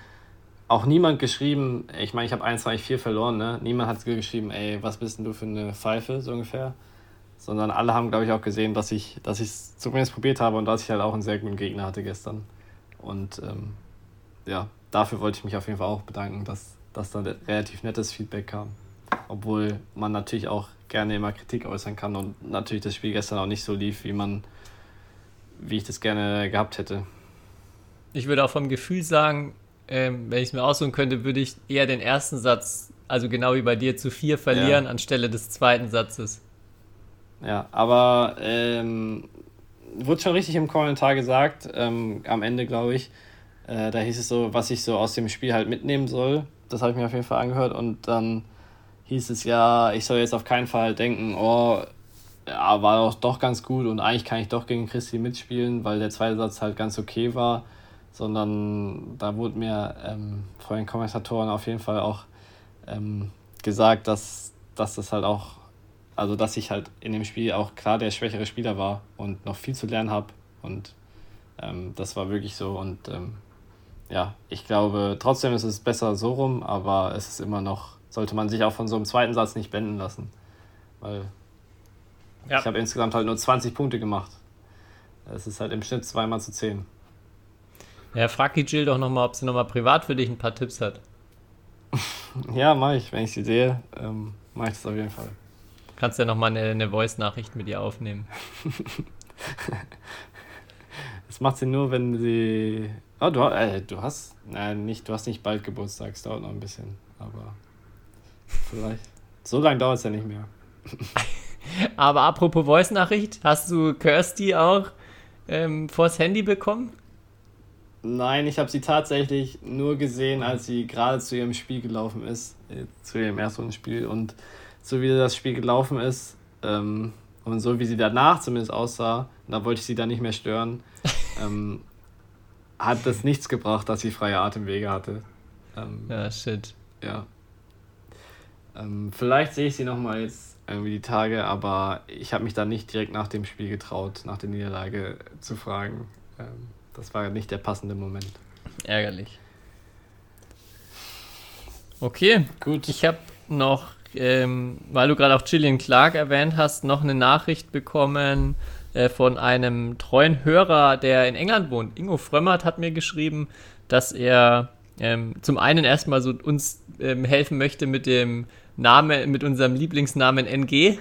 [SPEAKER 5] auch niemand geschrieben, ich meine, ich habe 1, 2, 4 verloren, ne? Niemand hat geschrieben, ey, was bist denn du für eine Pfeife, so ungefähr. Sondern alle haben, glaube ich, auch gesehen, dass ich dass es zumindest probiert habe und dass ich halt auch einen sehr guten Gegner hatte gestern. Und ähm, ja, dafür wollte ich mich auf jeden Fall auch bedanken, dass, dass da relativ nettes Feedback kam. Obwohl man natürlich auch gerne immer Kritik äußern kann und natürlich das Spiel gestern auch nicht so lief, wie man, wie ich das gerne gehabt hätte.
[SPEAKER 4] Ich würde auch vom Gefühl sagen, ähm, wenn ich es mir aussuchen könnte, würde ich eher den ersten Satz, also genau wie bei dir, zu vier verlieren ja. anstelle des zweiten Satzes.
[SPEAKER 5] Ja, aber ähm, wurde schon richtig im Kommentar gesagt, ähm, am Ende glaube ich, äh, da hieß es so, was ich so aus dem Spiel halt mitnehmen soll. Das habe ich mir auf jeden Fall angehört und dann hieß es ja, ich soll jetzt auf keinen Fall denken, oh, ja, war doch, doch ganz gut und eigentlich kann ich doch gegen Christi mitspielen, weil der zweite Satz halt ganz okay war, sondern da wurde mir ähm, von den Kommentatoren auf jeden Fall auch ähm, gesagt, dass, dass das halt auch, also dass ich halt in dem Spiel auch klar der schwächere Spieler war und noch viel zu lernen habe und ähm, das war wirklich so und ähm, ja, ich glaube, trotzdem ist es besser so rum, aber es ist immer noch, sollte man sich auch von so einem zweiten Satz nicht blenden lassen, weil ja. ich habe insgesamt halt nur 20 Punkte gemacht. Es ist halt im Schnitt zweimal zu 10.
[SPEAKER 4] Ja, frag die Jill doch nochmal, ob sie nochmal privat für dich ein paar Tipps hat. *laughs*
[SPEAKER 5] ja, mach ich. Wenn ich sie sehe, ähm, mache ich das auf jeden Fall.
[SPEAKER 4] Kannst ja nochmal eine, eine Voice-Nachricht mit ihr aufnehmen. *laughs*
[SPEAKER 5] das macht sie nur, wenn sie. Oh, du, äh, du hast. Nein, nicht, du hast nicht bald Geburtstag, es dauert noch ein bisschen. Aber vielleicht. So lange dauert es ja nicht mehr. *laughs*
[SPEAKER 4] aber apropos Voice-Nachricht, hast du Kirsty auch ähm, vors Handy bekommen?
[SPEAKER 5] Nein, ich habe sie tatsächlich nur gesehen, als sie gerade zu ihrem Spiel gelaufen ist, äh, zu ihrem ersten Spiel. Und so wie das Spiel gelaufen ist ähm, und so wie sie danach zumindest aussah, da wollte ich sie dann nicht mehr stören, *laughs* ähm, hat das nichts gebracht, dass sie freie Atemwege hatte.
[SPEAKER 4] Ähm, ja, shit.
[SPEAKER 5] Ja. Ähm, vielleicht sehe ich sie nochmal jetzt irgendwie die Tage, aber ich habe mich da nicht direkt nach dem Spiel getraut, nach der Niederlage zu fragen. Ähm, das war nicht der passende Moment.
[SPEAKER 4] Ärgerlich. Okay, gut. Ich habe noch, ähm, weil du gerade auch Gillian Clark erwähnt hast, noch eine Nachricht bekommen äh, von einem treuen Hörer, der in England wohnt. Ingo Frömmert hat mir geschrieben, dass er ähm, zum einen erstmal so uns ähm, helfen möchte mit dem Namen, mit unserem Lieblingsnamen NG.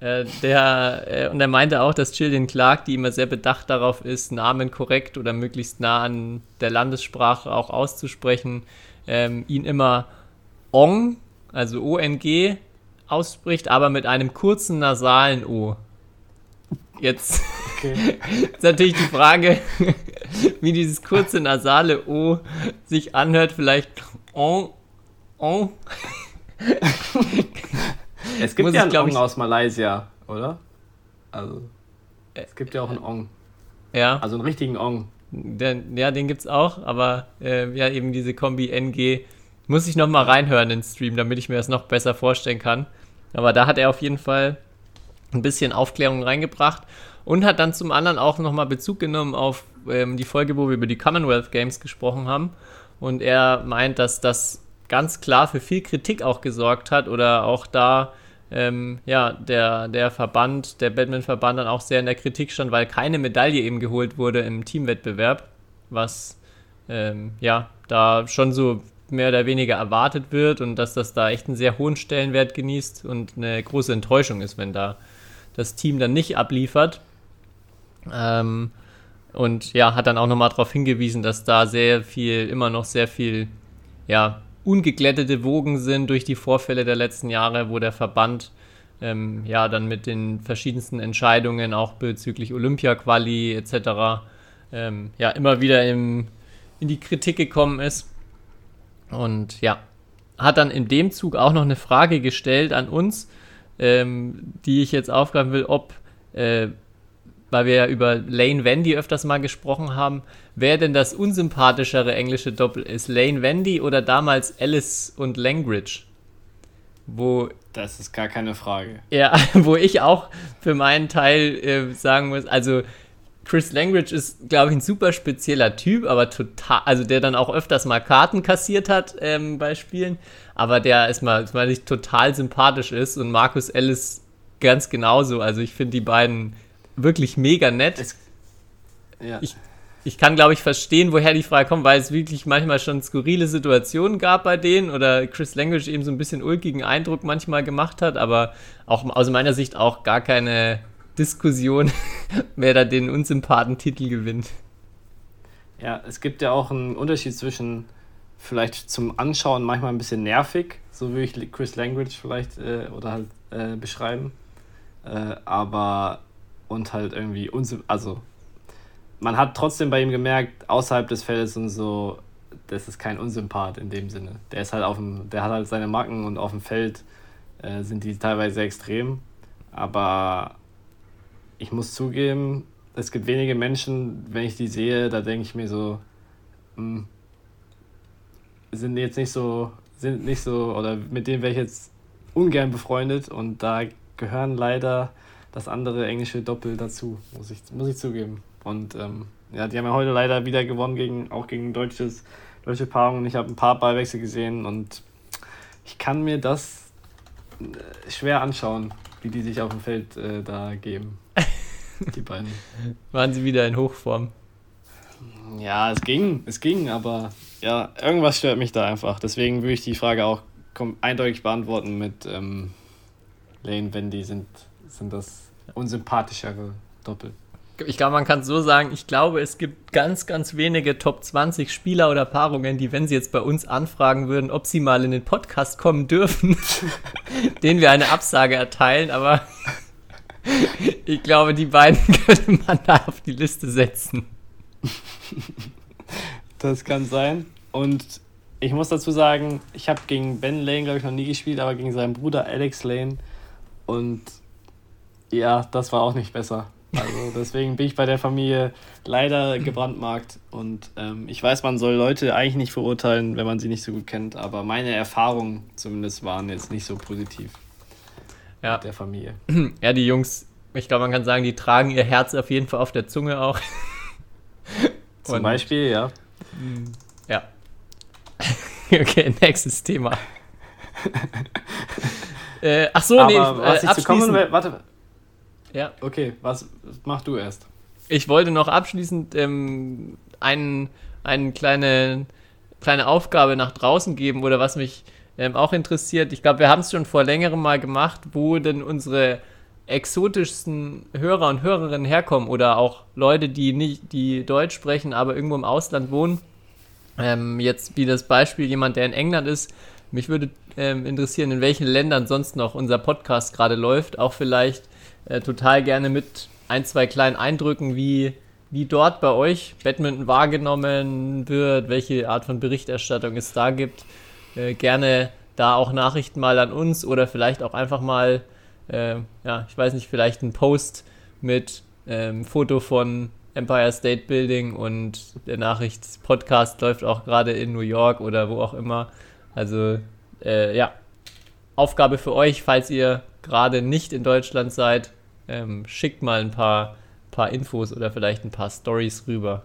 [SPEAKER 4] Äh, der, äh, und er meinte auch, dass Gillian Clark, die immer sehr bedacht darauf ist, Namen korrekt oder möglichst nah an der Landessprache auch auszusprechen, ähm, ihn immer Ong, also O-N-G, ausspricht, aber mit einem kurzen nasalen O. Jetzt okay. *laughs* ist natürlich die Frage, *laughs* wie dieses kurze nasale O sich anhört. Vielleicht On, On. *laughs*
[SPEAKER 5] Es gibt ja einen Ong ich, aus Malaysia, oder? Also, es gibt ja auch einen Ong.
[SPEAKER 4] Ja.
[SPEAKER 5] Also einen richtigen Ong.
[SPEAKER 4] Den, ja, den gibt's auch, aber äh, ja, eben diese Kombi NG. Muss ich nochmal reinhören in den Stream, damit ich mir das noch besser vorstellen kann. Aber da hat er auf jeden Fall ein bisschen Aufklärung reingebracht und hat dann zum anderen auch nochmal Bezug genommen auf ähm, die Folge, wo wir über die Commonwealth Games gesprochen haben. Und er meint, dass das ganz klar für viel Kritik auch gesorgt hat oder auch da ähm, ja, der, der Verband, der Batman-Verband dann auch sehr in der Kritik stand, weil keine Medaille eben geholt wurde im Teamwettbewerb, was ähm, ja da schon so mehr oder weniger erwartet wird und dass das da echt einen sehr hohen Stellenwert genießt und eine große Enttäuschung ist, wenn da das Team dann nicht abliefert. Ähm, und ja, hat dann auch nochmal darauf hingewiesen, dass da sehr viel, immer noch sehr viel, ja, ungeglättete Wogen sind durch die Vorfälle der letzten Jahre, wo der Verband ähm, ja dann mit den verschiedensten Entscheidungen auch bezüglich Olympia-Quali etc. Ähm, ja immer wieder im, in die Kritik gekommen ist. Und ja, hat dann in dem Zug auch noch eine Frage gestellt an uns, ähm, die ich jetzt aufgreifen will, ob äh, weil wir ja über Lane Wendy öfters mal gesprochen haben, wer denn das unsympathischere englische Doppel ist. Lane Wendy oder damals Alice und Langridge?
[SPEAKER 5] Wo. Das ist gar keine Frage.
[SPEAKER 4] Ja, *laughs* wo ich auch für meinen Teil äh, sagen muss, also Chris Langridge ist, glaube ich, ein super spezieller Typ, aber total, also der dann auch öfters mal Karten kassiert hat ähm, bei Spielen, aber der ist mal, mal total sympathisch ist und Markus Ellis ganz genauso. Also ich finde die beiden wirklich mega nett. Es, ja. Ich, ich kann, glaube ich, verstehen, woher die Frage kommt, weil es wirklich manchmal schon skurrile Situationen gab bei denen oder Chris Language eben so ein bisschen ulkigen Eindruck manchmal gemacht hat, aber auch aus meiner Sicht auch gar keine Diskussion, *laughs* wer da den Unsympathentitel gewinnt.
[SPEAKER 5] Ja, es gibt ja auch einen Unterschied zwischen vielleicht zum Anschauen manchmal ein bisschen nervig, so würde ich Chris Language vielleicht äh, oder halt äh, beschreiben, äh, aber und halt irgendwie also man hat trotzdem bei ihm gemerkt, außerhalb des Feldes und so, das ist kein Unsympath in dem Sinne. Der ist halt auf dem, der hat halt seine Macken und auf dem Feld äh, sind die teilweise extrem. Aber ich muss zugeben, es gibt wenige Menschen, wenn ich die sehe, da denke ich mir so, mh, sind jetzt nicht so, sind nicht so, oder mit denen wäre ich jetzt ungern befreundet und da gehören leider das andere englische Doppel dazu, muss ich, muss ich zugeben. Und ähm, ja, die haben ja heute leider wieder gewonnen, gegen, auch gegen deutsches, deutsche Paarungen. Ich habe ein paar Ballwechsel gesehen und ich kann mir das äh, schwer anschauen, wie die sich auf dem Feld äh, da geben. *laughs* Die beiden.
[SPEAKER 4] Waren sie wieder in Hochform?
[SPEAKER 5] Ja, es ging, es ging, aber ja, irgendwas stört mich da einfach. Deswegen würde ich die Frage auch eindeutig beantworten mit ähm, Lane Wendy sind, sind das unsympathischere Doppel.
[SPEAKER 4] Ich glaube, man kann es so sagen, ich glaube, es gibt ganz, ganz wenige Top 20 Spieler oder Paarungen, die, wenn sie jetzt bei uns anfragen würden, ob sie mal in den Podcast kommen dürfen, *laughs* denen wir eine Absage erteilen, aber *laughs* ich glaube, die beiden *laughs* könnte man da auf die Liste setzen.
[SPEAKER 5] Das kann sein. Und ich muss dazu sagen, ich habe gegen Ben Lane, glaube ich, noch nie gespielt, aber gegen seinen Bruder Alex Lane. Und ja, das war auch nicht besser. Also *laughs* deswegen bin ich bei der Familie leider gebrandmarkt. Und ähm, ich weiß, man soll Leute eigentlich nicht verurteilen, wenn man sie nicht so gut kennt. Aber meine Erfahrungen zumindest waren jetzt nicht so positiv.
[SPEAKER 4] Ja.
[SPEAKER 5] Mit der Familie. *clears throat*
[SPEAKER 4] Ja, die Jungs, ich glaube, man kann sagen, die tragen ihr Herz auf jeden Fall auf der Zunge auch. *laughs*
[SPEAKER 5] Zum Beispiel, ja.
[SPEAKER 4] Ja. *laughs* okay, nächstes Thema. äh, ach so,
[SPEAKER 5] Aber
[SPEAKER 4] nee,
[SPEAKER 5] was
[SPEAKER 4] äh,
[SPEAKER 5] ich zu kommen, warte,
[SPEAKER 4] ja.
[SPEAKER 5] Okay, was mach du erst?
[SPEAKER 4] Ich wollte noch abschließend ähm, einen, eine kleine, kleine Aufgabe nach draußen geben oder was mich ähm, auch interessiert. Ich glaube, wir haben es schon vor längerem mal gemacht, wo denn unsere exotischsten Hörer und Hörerinnen herkommen oder auch Leute, die nicht, die Deutsch sprechen, aber irgendwo im Ausland wohnen. Ähm, jetzt wie das Beispiel jemand, der in England ist. Mich würde ähm, interessieren, in welchen Ländern sonst noch unser Podcast gerade läuft. Auch vielleicht äh, total gerne mit ein, zwei kleinen Eindrücken, wie, wie dort bei euch Badminton wahrgenommen wird, welche Art von Berichterstattung es da gibt. Äh, gerne da auch Nachrichten mal an uns oder vielleicht auch einfach mal, äh, ja, ich weiß nicht, vielleicht ein Post mit ähm, Foto von Empire State Building und der Nachricht Podcast läuft auch gerade in New York oder wo auch immer. Also äh, ja, Aufgabe für euch, falls ihr gerade nicht in Deutschland seid, ähm, schickt mal ein paar, paar Infos oder vielleicht ein paar Stories rüber.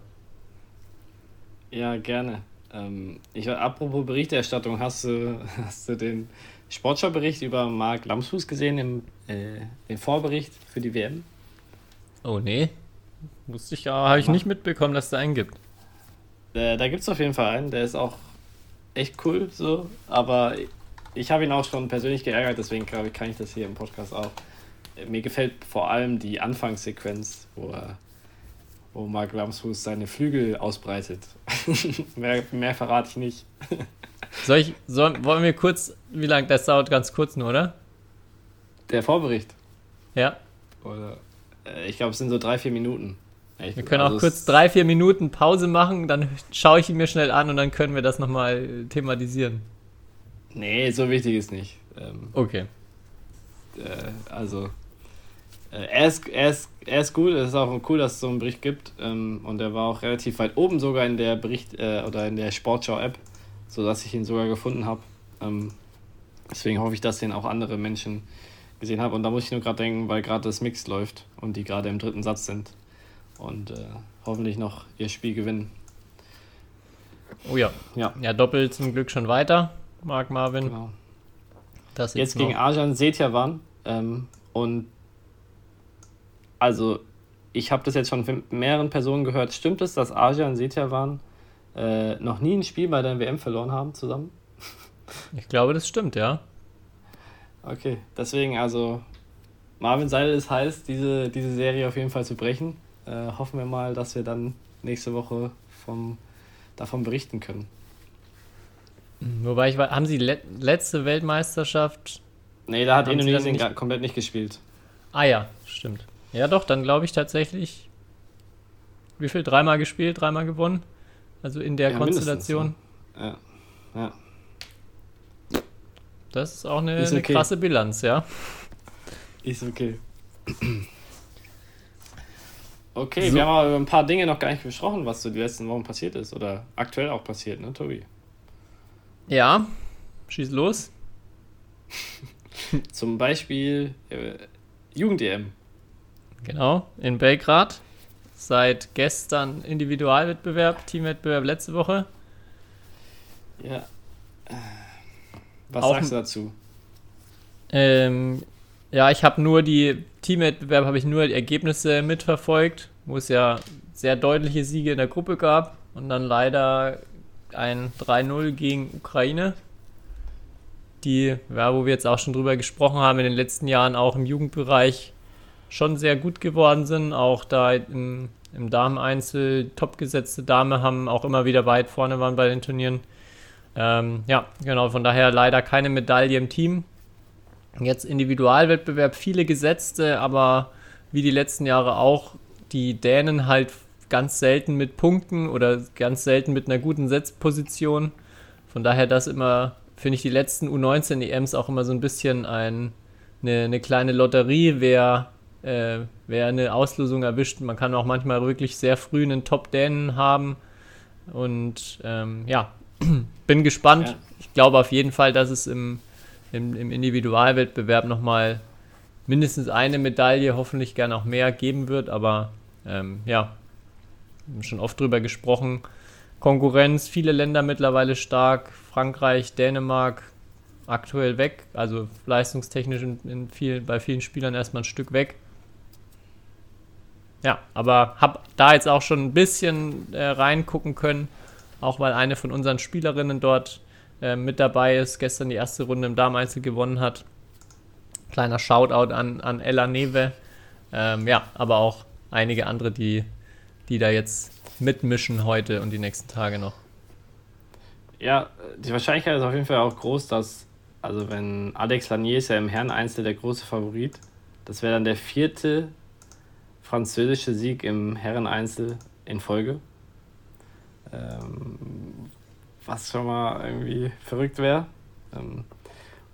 [SPEAKER 5] Ja, gerne. Ähm, ich, apropos Berichterstattung, hast du, *laughs* hast du den Sportschau-Bericht über Marc Lamsfuß gesehen, im, äh, den Vorbericht für die WM?
[SPEAKER 4] Oh nee, wusste ich ja, habe ich nicht mitbekommen, dass es da einen gibt.
[SPEAKER 5] Äh, da gibt es auf jeden Fall einen, der ist auch echt cool so, aber ich habe ihn auch schon persönlich geärgert, deswegen glaube ich, kann ich das hier im Podcast auch mir gefällt vor allem die Anfangssequenz, wo, er, wo Mark Lamsfuß seine Flügel ausbreitet. *laughs* mehr, mehr verrate ich nicht. *laughs*
[SPEAKER 4] Soll ich, soll, wollen wir kurz, wie lange, das dauert ganz kurz nur, oder?
[SPEAKER 5] Der Vorbericht.
[SPEAKER 4] Ja.
[SPEAKER 5] Oder, äh, ich glaube, es sind so drei, vier Minuten.
[SPEAKER 4] Ich, wir können also auch kurz drei, vier Minuten Pause machen, dann schaue ich ihn mir schnell an und dann können wir das nochmal thematisieren.
[SPEAKER 5] Nee, so wichtig ist nicht. Ähm,
[SPEAKER 4] okay.
[SPEAKER 5] Äh, also, er, ist, er, ist, er ist gut, es ist auch cool, dass es so einen Bericht gibt. Ähm, und er war auch relativ weit oben sogar in der Bericht äh, oder in der Sportschau-App, sodass ich ihn sogar gefunden habe. Ähm, deswegen hoffe ich, dass den auch andere Menschen gesehen haben. Und da muss ich nur gerade denken, weil gerade das Mix läuft und die gerade im dritten Satz sind. Und äh, hoffentlich noch ihr Spiel gewinnen.
[SPEAKER 4] Oh ja. Ja, ja doppelt zum Glück schon weiter, Marc Marvin.
[SPEAKER 5] Genau. Das jetzt, jetzt gegen Arjan Setjavan. Ähm, und also ich habe das jetzt schon von mehreren Personen gehört. Stimmt es, dass Asia und Setjavan äh, noch nie ein Spiel bei der WM verloren haben zusammen? *laughs*
[SPEAKER 4] Ich glaube, das stimmt, ja.
[SPEAKER 5] Okay, deswegen also Marvin Seidel ist heiß, diese, diese Serie auf jeden Fall zu brechen. Äh, hoffen wir mal, dass wir dann nächste Woche vom, davon berichten können.
[SPEAKER 4] Wobei ich haben sie le letzte Weltmeisterschaft?
[SPEAKER 5] Nee, da hat Indonesien komplett nicht gespielt.
[SPEAKER 4] Ah ja, stimmt. Ja, doch, dann glaube ich tatsächlich. Wie viel? Dreimal gespielt, dreimal gewonnen? Also in der ja, Konstellation.
[SPEAKER 5] Ja. ja.
[SPEAKER 4] Das ist auch eine, ist okay. eine krasse Bilanz, ja.
[SPEAKER 5] Ist okay. *clears throat* Okay, so. wir haben aber über ein paar Dinge noch gar nicht besprochen, was so die letzten Wochen passiert ist oder aktuell auch passiert, ne, Tobi?
[SPEAKER 4] Ja, schieß los. *laughs*
[SPEAKER 5] Zum Beispiel äh, Jugend-EM.
[SPEAKER 4] Genau, in Belgrad. Seit gestern Individualwettbewerb, Teamwettbewerb letzte Woche.
[SPEAKER 5] Ja. Was Auch, sagst du dazu?
[SPEAKER 4] Ähm, ja, ich habe nur die Teamwettbewerb, habe ich nur die Ergebnisse mitverfolgt, wo es ja sehr deutliche Siege in der Gruppe gab und dann leider ein 3-0 gegen Ukraine die, ja, wo wir jetzt auch schon drüber gesprochen haben, in den letzten Jahren auch im Jugendbereich schon sehr gut geworden sind. Auch da im, im Dameneinzel topgesetzte Dame haben auch immer wieder weit vorne waren bei den Turnieren. Ähm, ja, genau, von daher leider keine Medaille im Team. Jetzt Individualwettbewerb, viele gesetzte, aber wie die letzten Jahre auch die Dänen halt ganz selten mit Punkten oder ganz selten mit einer guten Setzposition. Von daher das immer finde ich die letzten U19-EMs auch immer so ein bisschen ein, eine, eine kleine Lotterie, wer, äh, wer eine Auslosung erwischt. Man kann auch manchmal wirklich sehr früh einen Top-Dänen haben. Und ähm, ja, *clears throat* bin gespannt. Ja. Ich glaube auf jeden Fall, dass es im, im, im Individualwettbewerb nochmal mindestens eine Medaille, hoffentlich gerne auch mehr geben wird. Aber ähm, ja, schon oft drüber gesprochen. Konkurrenz, viele Länder mittlerweile stark. Frankreich, Dänemark aktuell weg, also leistungstechnisch in, in viel, bei vielen Spielern erstmal ein Stück weg. Ja, aber habe da jetzt auch schon ein bisschen äh, reingucken können, auch weil eine von unseren Spielerinnen dort äh, mit dabei ist, gestern die erste Runde im Dameneinzel gewonnen hat. Kleiner Shoutout an, an Ella Neve. Ähm, ja, aber auch einige andere, die, die da jetzt mitmischen heute und die nächsten Tage noch.
[SPEAKER 5] Ja, die Wahrscheinlichkeit ist auf jeden Fall auch groß, dass, also wenn Alex Lanier ist ja im Herren-Einzel der große Favorit, das wäre dann der vierte französische Sieg im Herren-Einzel in Folge. Ähm, was schon mal irgendwie verrückt wäre. Ähm,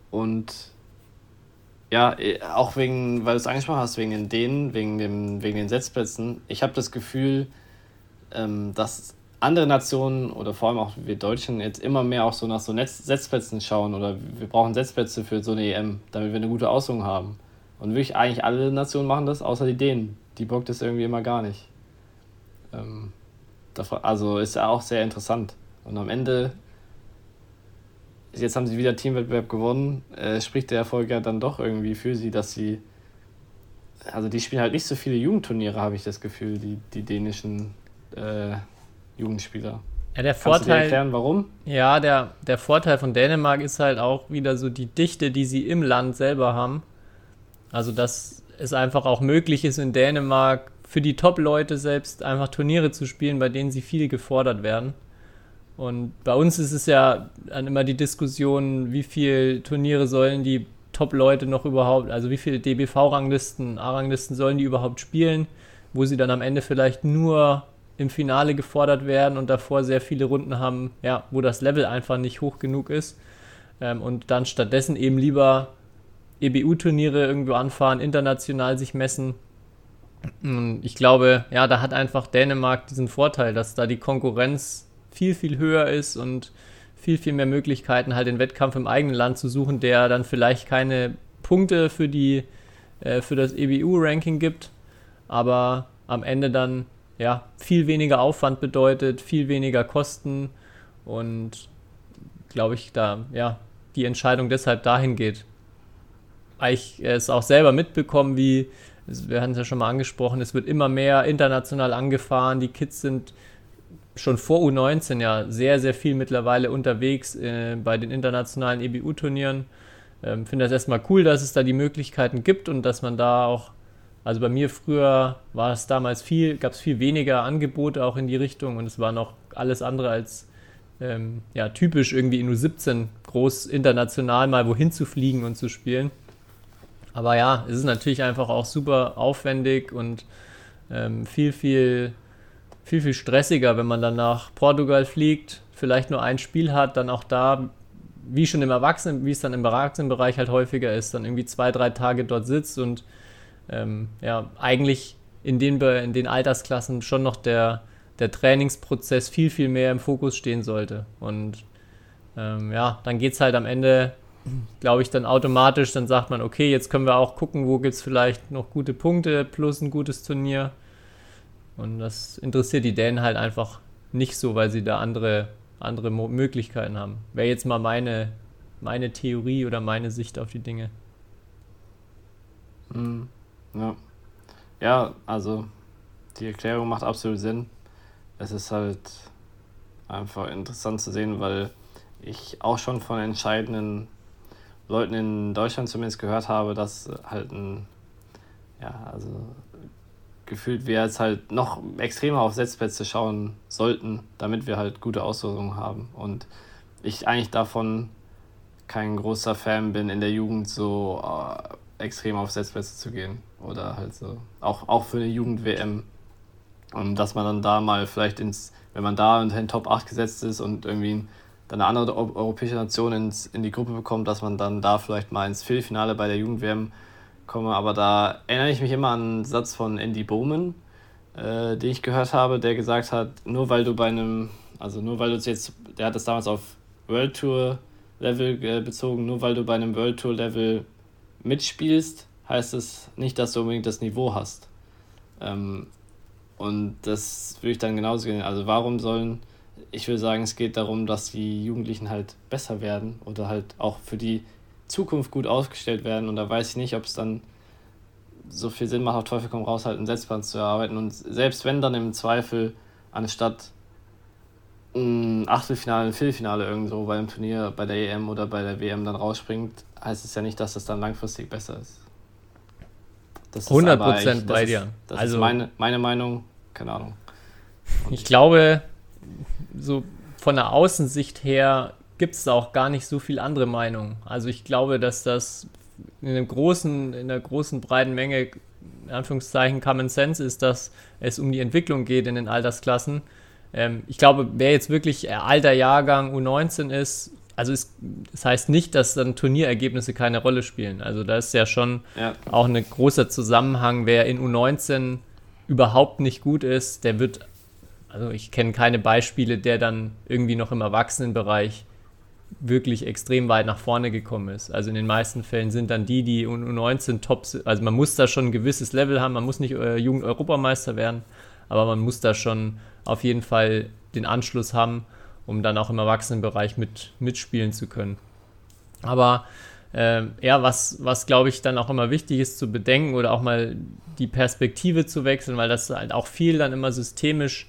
[SPEAKER 5] und ja, auch wegen, weil du es angesprochen hast, wegen den Dänen, wegen, dem, wegen den Setzplätzen. Ich habe das Gefühl, ähm, dass andere Nationen oder vor allem auch wir Deutschen jetzt immer mehr auch so nach so Netz Setzplätzen schauen oder wir brauchen Setzplätze für so eine EM, damit wir eine gute Auslosung haben. Und wirklich eigentlich alle Nationen machen das, außer die Dänen. Die bockt das irgendwie immer gar nicht. Ähm, also ist ja auch sehr interessant. Und am Ende, jetzt haben sie wieder Teamwettbewerb gewonnen, äh, spricht der Erfolg ja dann doch irgendwie für sie, dass sie, also die spielen halt nicht so viele Jugendturniere, habe ich das Gefühl, die, die dänischen äh, Jugendspieler.
[SPEAKER 4] Ja, der Vorteil. Kannst du dir
[SPEAKER 5] erklären, warum?
[SPEAKER 4] Ja, der, der Vorteil von Dänemark ist halt auch wieder so die Dichte, die sie im Land selber haben. Also, dass es einfach auch möglich ist, in Dänemark für die Top-Leute selbst einfach Turniere zu spielen, bei denen sie viel gefordert werden. Und bei uns ist es ja dann immer die Diskussion, wie viele Turniere sollen die Top-Leute noch überhaupt, also wie viele DBV-Ranglisten, A-Ranglisten sollen die überhaupt spielen, wo sie dann am Ende vielleicht nur im Finale gefordert werden und davor sehr viele Runden haben, ja, wo das Level einfach nicht hoch genug ist. Ähm, und dann stattdessen eben lieber EBU-Turniere irgendwo anfahren, international sich messen. Und ich glaube, ja, da hat einfach Dänemark diesen Vorteil, dass da die Konkurrenz viel, viel höher ist und viel, viel mehr Möglichkeiten, halt den Wettkampf im eigenen Land zu suchen, der dann vielleicht keine Punkte für, die, äh, für das EBU-Ranking gibt, aber am Ende dann ja, viel weniger Aufwand bedeutet, viel weniger Kosten und glaube ich, da ja, die Entscheidung deshalb dahin geht. Weil ich es auch selber mitbekommen, wie, wir hatten es ja schon mal angesprochen, es wird immer mehr international angefahren, die Kids sind schon vor U19 ja sehr, sehr viel mittlerweile unterwegs äh, bei den internationalen EBU-Turnieren. Ähm, Finde das erstmal cool, dass es da die Möglichkeiten gibt und dass man da auch also bei mir früher war es damals viel, gab es viel weniger Angebote auch in die Richtung und es war noch alles andere als ähm, ja, typisch irgendwie in U17 groß international mal wohin zu fliegen und zu spielen. Aber ja, es ist natürlich einfach auch super aufwendig und ähm, viel, viel, viel, viel stressiger, wenn man dann nach Portugal fliegt, vielleicht nur ein Spiel hat, dann auch da, wie schon im Erwachsenen, wie es dann im Erwachsenenbereich halt häufiger ist, dann irgendwie zwei, drei Tage dort sitzt und ähm, ja, eigentlich in den, in den Altersklassen schon noch der, der Trainingsprozess viel, viel mehr im Fokus stehen sollte. Und ähm, ja, dann geht es halt am Ende, glaube ich, dann automatisch, dann sagt man, okay, jetzt können wir auch gucken, wo gibt es vielleicht noch gute Punkte plus ein gutes Turnier. Und das interessiert die Dänen halt einfach nicht so, weil sie da andere, andere Möglichkeiten haben. Wäre jetzt mal meine, meine Theorie oder meine Sicht auf die Dinge.
[SPEAKER 5] Mhm. Ja. ja, also die Erklärung macht absolut Sinn. Es ist halt einfach interessant zu sehen, weil ich auch schon von entscheidenden Leuten in Deutschland zumindest gehört habe, dass halt ein, ja, also gefühlt wir jetzt halt noch extremer auf Setzplätze schauen sollten, damit wir halt gute Ausrüstung haben. Und ich eigentlich davon kein großer Fan bin, in der Jugend so äh, extrem auf Setzplätze zu gehen. Oder halt so, auch, auch für eine Jugend-WM. Und dass man dann da mal vielleicht ins, wenn man da in den Top 8 gesetzt ist und irgendwie dann eine andere europäische Nation ins, in die Gruppe bekommt, dass man dann da vielleicht mal ins Viertelfinale bei der Jugend-WM komme. Aber da erinnere ich mich immer an einen Satz von Andy Bowman, äh, den ich gehört habe, der gesagt hat, nur weil du bei einem, also nur weil du jetzt, der hat das damals auf World Tour Level äh, bezogen, nur weil du bei einem World Tour Level mitspielst, heißt es nicht, dass du unbedingt das Niveau hast. Ähm, und das würde ich dann genauso sehen. Also warum sollen, ich würde sagen, es geht darum, dass die Jugendlichen halt besser werden oder halt auch für die Zukunft gut aufgestellt werden. Und da weiß ich nicht, ob es dann so viel Sinn macht, auf Teufel komm raus, halt einen Setzplan zu erarbeiten. Und selbst wenn dann im Zweifel anstatt ein Achtelfinale, ein Viertelfinale irgendwo bei einem Turnier, bei der EM oder bei der WM dann rausspringt, heißt es ja nicht, dass das dann langfristig besser ist.
[SPEAKER 4] Das 100 Prozent bei dir.
[SPEAKER 5] das also, ist meine, meine Meinung, keine Ahnung.
[SPEAKER 4] Und ich glaube, so von der Außensicht her gibt es auch gar nicht so viel andere Meinungen. Also ich glaube, dass das in einem großen, in einer großen breiten Menge, in Anführungszeichen, Common Sense ist, dass es um die Entwicklung geht in den Altersklassen. Ähm, ich glaube, wer jetzt wirklich alter Jahrgang U19 ist, also es, das heißt nicht, dass dann Turnierergebnisse keine Rolle spielen. Also da ist ja schon ja. auch ein großer Zusammenhang, wer in U19 überhaupt nicht gut ist, der wird, also ich kenne keine Beispiele, der dann irgendwie noch im Erwachsenenbereich wirklich extrem weit nach vorne gekommen ist. Also in den meisten Fällen sind dann die, die U19 Tops, also man muss da schon ein gewisses Level haben, man muss nicht äh, Jugend-Europameister werden, aber man muss da schon auf jeden Fall den Anschluss haben, um dann auch im Erwachsenenbereich mit, mitspielen zu können. Aber äh, ja, was, was glaube ich dann auch immer wichtig ist zu bedenken oder auch mal die Perspektive zu wechseln, weil das halt auch viel dann immer systemisch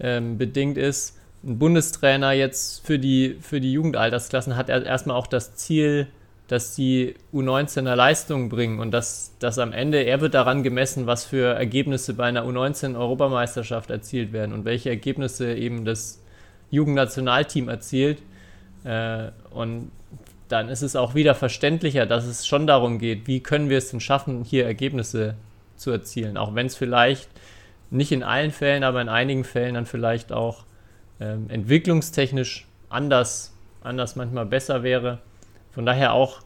[SPEAKER 4] ähm, bedingt ist ein Bundestrainer jetzt für die, für die Jugendaltersklassen hat er erstmal auch das Ziel, dass die U19er Leistungen bringen und dass, dass am Ende, er wird daran gemessen, was für Ergebnisse bei einer U19-Europameisterschaft erzielt werden und welche Ergebnisse eben das Jugendnationalteam erzielt. Äh, und dann ist es auch wieder verständlicher, dass es schon darum geht, wie können wir es denn schaffen, hier Ergebnisse zu erzielen. Auch wenn es vielleicht nicht in allen Fällen, aber in einigen Fällen dann vielleicht auch ähm, entwicklungstechnisch anders, anders manchmal besser wäre. Von daher auch,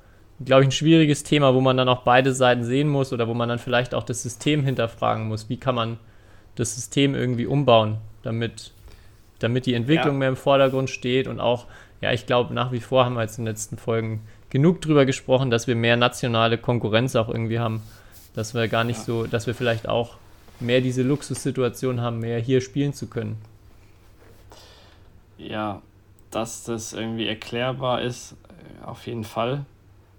[SPEAKER 4] glaube ich, ein schwieriges Thema, wo man dann auch beide Seiten sehen muss oder wo man dann vielleicht auch das System hinterfragen muss. Wie kann man das System irgendwie umbauen, damit, damit die Entwicklung ja. mehr im Vordergrund steht und auch, ja, ich glaube, nach wie vor haben wir jetzt in den letzten Folgen genug drüber gesprochen, dass wir mehr nationale Konkurrenz auch irgendwie haben, dass wir gar nicht ja. so, dass wir vielleicht auch mehr diese Luxussituation haben, mehr hier spielen zu können
[SPEAKER 5] ja, dass das irgendwie erklärbar ist, äh, auf jeden Fall.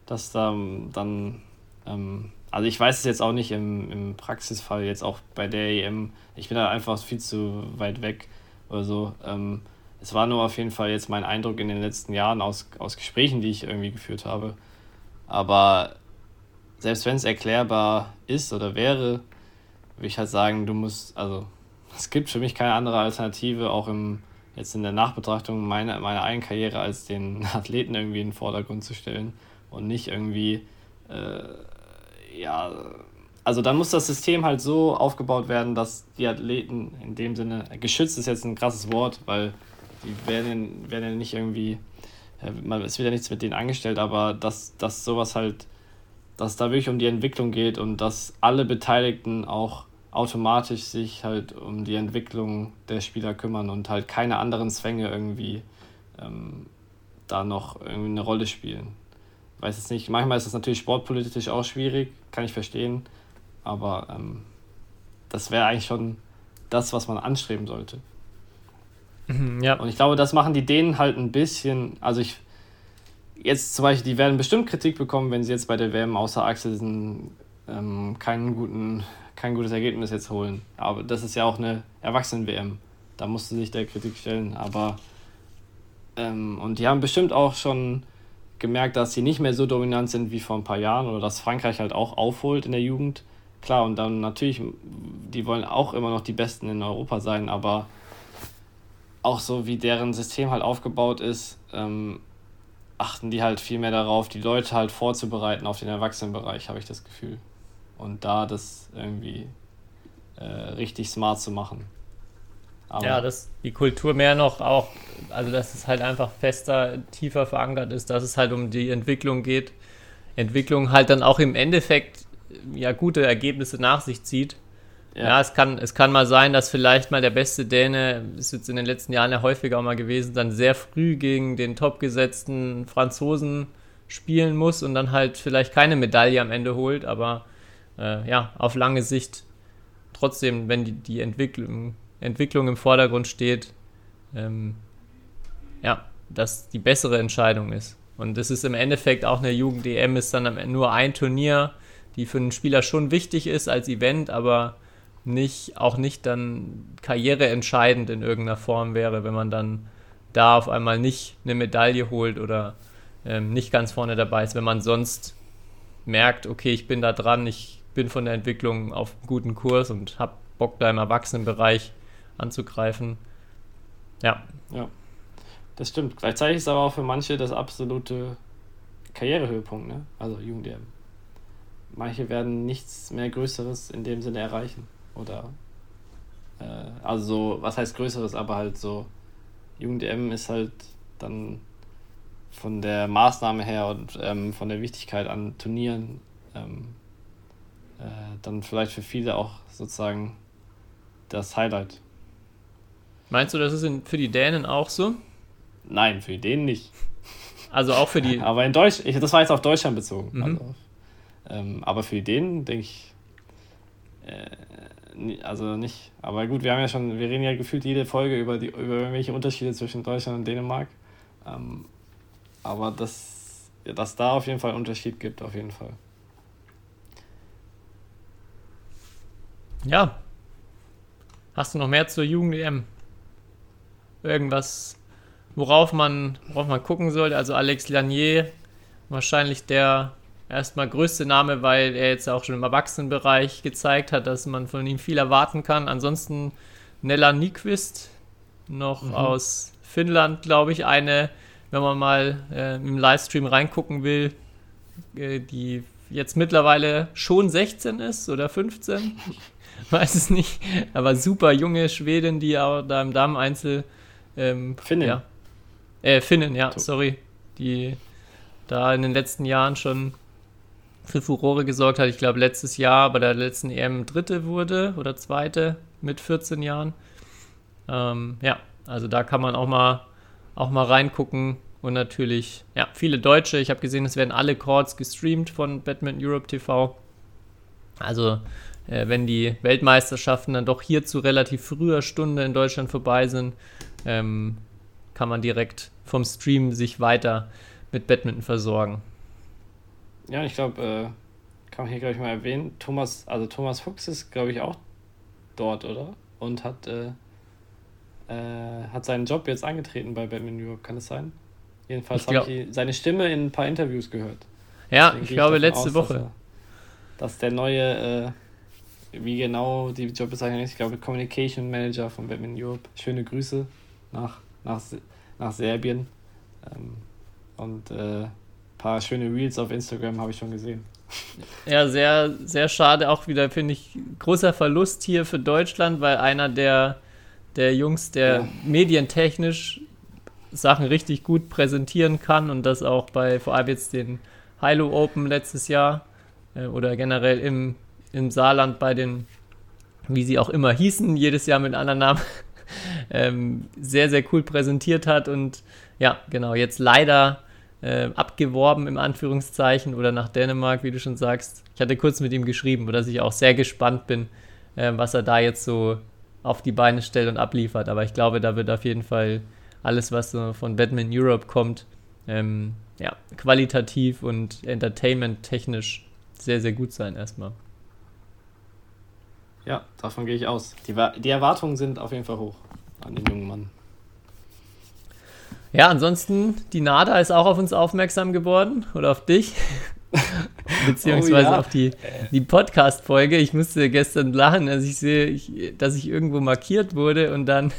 [SPEAKER 5] Dass da dann, ähm, also ich weiß es jetzt auch nicht im, im Praxisfall, jetzt auch bei der EM, ich bin da einfach viel zu weit weg oder so. Ähm, es war nur auf jeden Fall jetzt mein Eindruck in den letzten Jahren aus, aus Gesprächen, die ich irgendwie geführt habe. Aber selbst wenn es erklärbar ist oder wäre, würde ich halt sagen, du musst, also es gibt für mich keine andere Alternative, auch im jetzt in der Nachbetrachtung meiner, meiner eigenen Karriere als den *laughs* Athleten irgendwie in den Vordergrund zu stellen und nicht irgendwie, äh, ja, also dann muss das System halt so aufgebaut werden, dass die Athleten in dem Sinne, geschützt ist jetzt ein krasses Wort, weil die werden, werden ja nicht irgendwie, es wird ja nichts mit denen angestellt, aber dass, dass sowas halt, dass da wirklich um die Entwicklung geht und dass alle Beteiligten auch automatisch sich halt um die Entwicklung der Spieler kümmern und halt keine anderen Zwänge irgendwie ähm, da noch irgendwie eine Rolle spielen. Weiß es nicht, manchmal ist es natürlich sportpolitisch auch schwierig, kann ich verstehen, aber ähm, das wäre eigentlich schon das, was man anstreben sollte.
[SPEAKER 4] Mhm, ja.
[SPEAKER 5] Und ich glaube, das machen die Dänen halt ein bisschen, also ich, jetzt zum Beispiel, die werden bestimmt Kritik bekommen, wenn sie jetzt bei der WM außer Axelsen ähm, keinen guten, kein gutes Ergebnis jetzt holen. Aber das ist ja auch eine Erwachsenen-WM. Da musst du sich der Kritik stellen. Aber ähm, und die haben bestimmt auch schon gemerkt, dass sie nicht mehr so dominant sind wie vor ein paar Jahren oder dass Frankreich halt auch aufholt in der Jugend. Klar, und dann natürlich, die wollen auch immer noch die Besten in Europa sein, aber auch so wie deren System halt aufgebaut ist, ähm, achten die halt viel mehr darauf, die Leute halt vorzubereiten auf den Erwachsenenbereich, habe ich das Gefühl. Und da das irgendwie äh, richtig smart zu machen.
[SPEAKER 4] Aber ja, dass die Kultur mehr noch auch, also dass es halt einfach fester, tiefer verankert ist, dass es halt um die Entwicklung geht. Entwicklung halt dann auch im Endeffekt ja gute Ergebnisse nach sich zieht. Ja. ja, es, kann, es kann mal sein, dass vielleicht mal der beste Däne, ist jetzt in den letzten Jahren ja häufiger auch mal gewesen, dann sehr früh gegen den topgesetzten Franzosen spielen muss und dann halt vielleicht keine Medaille am Ende holt, aber äh, ja, auf lange Sicht trotzdem, wenn die, die Entwicklung, Entwicklung im Vordergrund steht, ähm, ja, dass die bessere Entscheidung ist. Und das ist im Endeffekt auch eine Jugend-DM, ist dann nur ein Turnier, die für einen Spieler schon wichtig ist als Event, aber nicht, auch nicht dann karriereentscheidend in irgendeiner Form wäre, wenn man dann da auf einmal nicht eine Medaille holt oder ähm, nicht ganz vorne dabei ist, wenn man sonst merkt, okay, ich bin da dran, ich bin von der Entwicklung auf einem guten Kurs und habe Bock da im Erwachsenenbereich anzugreifen. Ja.
[SPEAKER 5] Ja, das stimmt. Gleichzeitig ist aber auch für manche das absolute Karrierehöhepunkt, ne? Also Jugend-DM. Manche werden nichts mehr Größeres in dem Sinne erreichen. Oder äh, also so, was heißt Größeres, aber halt so Jugend-M ist halt dann von der Maßnahme her und ähm, von der Wichtigkeit an Turnieren ähm, äh, dann vielleicht für viele auch sozusagen das Highlight.
[SPEAKER 4] Meinst du, das ist in, für die Dänen auch so?
[SPEAKER 5] Nein, für die Dänen nicht.
[SPEAKER 4] Also auch für die. *laughs*
[SPEAKER 5] aber in Deutsch, ich, das war jetzt auf Deutschland bezogen. Mhm. Also, ähm, aber für die Dänen denke ich, äh, also nicht. Aber gut, wir haben ja schon, wir reden ja gefühlt jede Folge über, die, über irgendwelche Unterschiede zwischen Deutschland und Dänemark. Ähm, aber dass, dass da auf jeden Fall Unterschied gibt, auf jeden Fall.
[SPEAKER 4] Ja. Hast du noch mehr zur Jugend-EM? Irgendwas, worauf man, worauf man gucken sollte? Also Alex Lanier, wahrscheinlich der erstmal größte Name, weil er jetzt auch schon im Erwachsenenbereich gezeigt hat, dass man von ihm viel erwarten kann. Ansonsten Nella Nyquist, noch mhm. aus Finnland, glaube ich, eine, wenn man mal äh, im Livestream reingucken will, äh, die jetzt mittlerweile schon 16 ist oder 15. *laughs* weiß es nicht. Aber super junge Schwedin, die auch da im Dameneinzel. Ähm,
[SPEAKER 5] Finnen.
[SPEAKER 4] Ja. Äh, Finnen, ja, sorry. Die da in den letzten Jahren schon für Furore gesorgt hat. Ich glaube, letztes Jahr bei der letzten EM Dritte wurde oder Zweite mit 14 Jahren. Ähm, ja, also da kann man auch mal, auch mal reingucken. Und natürlich, ja, viele Deutsche. Ich habe gesehen, es werden alle Chords gestreamt von Badminton Europe TV. Also, äh, wenn die Weltmeisterschaften dann doch hier zu relativ früher Stunde in Deutschland vorbei sind, ähm, kann man direkt vom Stream sich weiter mit Badminton versorgen.
[SPEAKER 5] Ja, ich glaube, äh, kann man hier, glaube ich, mal erwähnen. Thomas, also Thomas Fuchs ist, glaube ich, auch dort, oder? Und hat, äh, äh, hat seinen Job jetzt angetreten bei New York, kann es sein? Jedenfalls habe ich seine Stimme in ein paar Interviews gehört.
[SPEAKER 4] Ja, Deswegen ich glaube ich letzte aus, Woche. Dass, er,
[SPEAKER 5] dass, der neue, äh, wie genau die Jobbezeichnung ist, ich glaube Communication Manager von Batman Europe. Schöne Grüße nach, nach, nach Serbien. Ähm, und äh, paar schöne Reels auf Instagram habe ich schon gesehen.
[SPEAKER 4] Ja, sehr, sehr schade. Auch wieder, finde ich, großer Verlust hier für Deutschland, weil einer der, der Jungs, der ja. medientechnisch Sachen richtig gut präsentieren kann und das auch bei vor allem jetzt den Hilo Open letztes Jahr äh, oder generell im, im Saarland bei den wie sie auch immer hießen, jedes Jahr mit anderen Namen, *laughs* ähm, sehr, sehr cool präsentiert hat und ja, genau, jetzt leider äh, abgeworben im Anführungszeichen oder nach Dänemark, wie du schon sagst. Ich hatte kurz mit ihm geschrieben, dass ich auch sehr gespannt bin, äh, was er da jetzt so auf die Beine stellt und abliefert. Aber ich glaube, da wird auf jeden Fall alles, was so von Batman Europe kommt, ähm, ja, qualitativ und entertainment-technisch sehr, sehr gut sein erstmal.
[SPEAKER 5] Ja, davon gehe ich aus. Die, die Erwartungen sind auf jeden Fall hoch an den jungen Mann.
[SPEAKER 4] Ja, ansonsten, die NADA ist auch auf uns aufmerksam geworden oder auf dich. *laughs* Beziehungsweise oh, ja. auf die, die Podcast-Folge. Ich musste gestern lachen, als ich sehe, ich, dass ich irgendwo markiert wurde und dann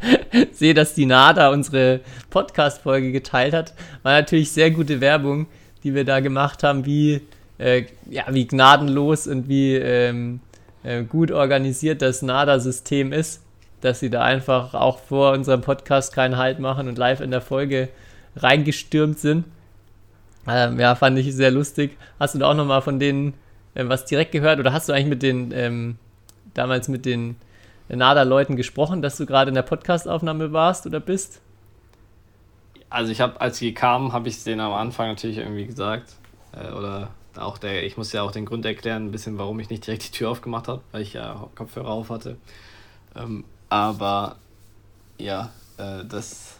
[SPEAKER 4] *laughs* sehe, dass die NADA unsere Podcast-Folge geteilt hat. War natürlich sehr gute Werbung, die wir da gemacht haben, wie, äh, ja, wie gnadenlos und wie ähm, äh, gut organisiert das NADA-System ist, dass sie da einfach auch vor unserem Podcast keinen Halt machen und live in der Folge reingestürmt sind. Ähm, ja, fand ich sehr lustig. Hast du da auch nochmal von denen äh, was direkt gehört oder hast du eigentlich mit den, ähm, damals mit den NADA-Leuten gesprochen, dass du gerade in der Podcastaufnahme warst oder bist?
[SPEAKER 5] Also ich habe, als sie kamen, habe ich es denen am Anfang natürlich irgendwie gesagt. Äh, oder auch der, ich muss ja auch den Grund erklären, ein bisschen, warum ich nicht direkt die Tür aufgemacht habe, weil ich ja Kopfhörer auf hatte. Ähm, aber ja, äh, das,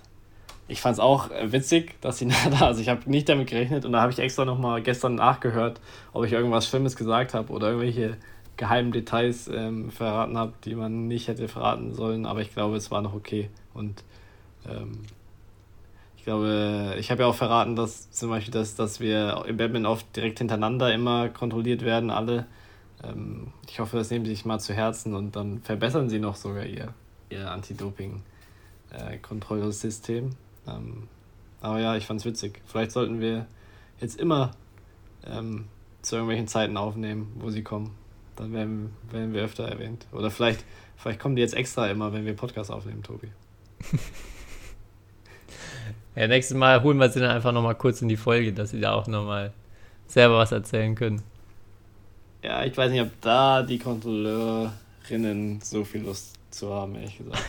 [SPEAKER 5] ich fand es auch witzig, dass sie *laughs* da, also ich habe nicht damit gerechnet und da habe ich extra nochmal gestern nachgehört, ob ich irgendwas Schlimmes gesagt habe oder irgendwelche geheimen Details ähm, verraten habe, die man nicht hätte verraten sollen, aber ich glaube, es war noch okay und ähm, ich glaube, ich habe ja auch verraten, dass zum Beispiel, dass, dass wir im Badminton oft direkt hintereinander immer kontrolliert werden, alle. Ähm, ich hoffe, das nehmen sie sich mal zu Herzen und dann verbessern sie noch sogar ihr, ihr Anti-Doping-Kontrollsystem. Äh, ähm, aber ja, ich fand es witzig. Vielleicht sollten wir jetzt immer ähm, zu irgendwelchen Zeiten aufnehmen, wo sie kommen. Dann werden, werden wir öfter erwähnt. Oder vielleicht, vielleicht kommen die jetzt extra immer, wenn wir Podcast aufnehmen, Tobi. *laughs*
[SPEAKER 4] Ja, nächstes Mal holen wir sie dann einfach nochmal kurz in die Folge, dass sie da auch nochmal selber was erzählen können.
[SPEAKER 5] Ja, ich weiß nicht, ob da die Kontrolleurinnen so viel Lust zu haben, ehrlich gesagt. *laughs*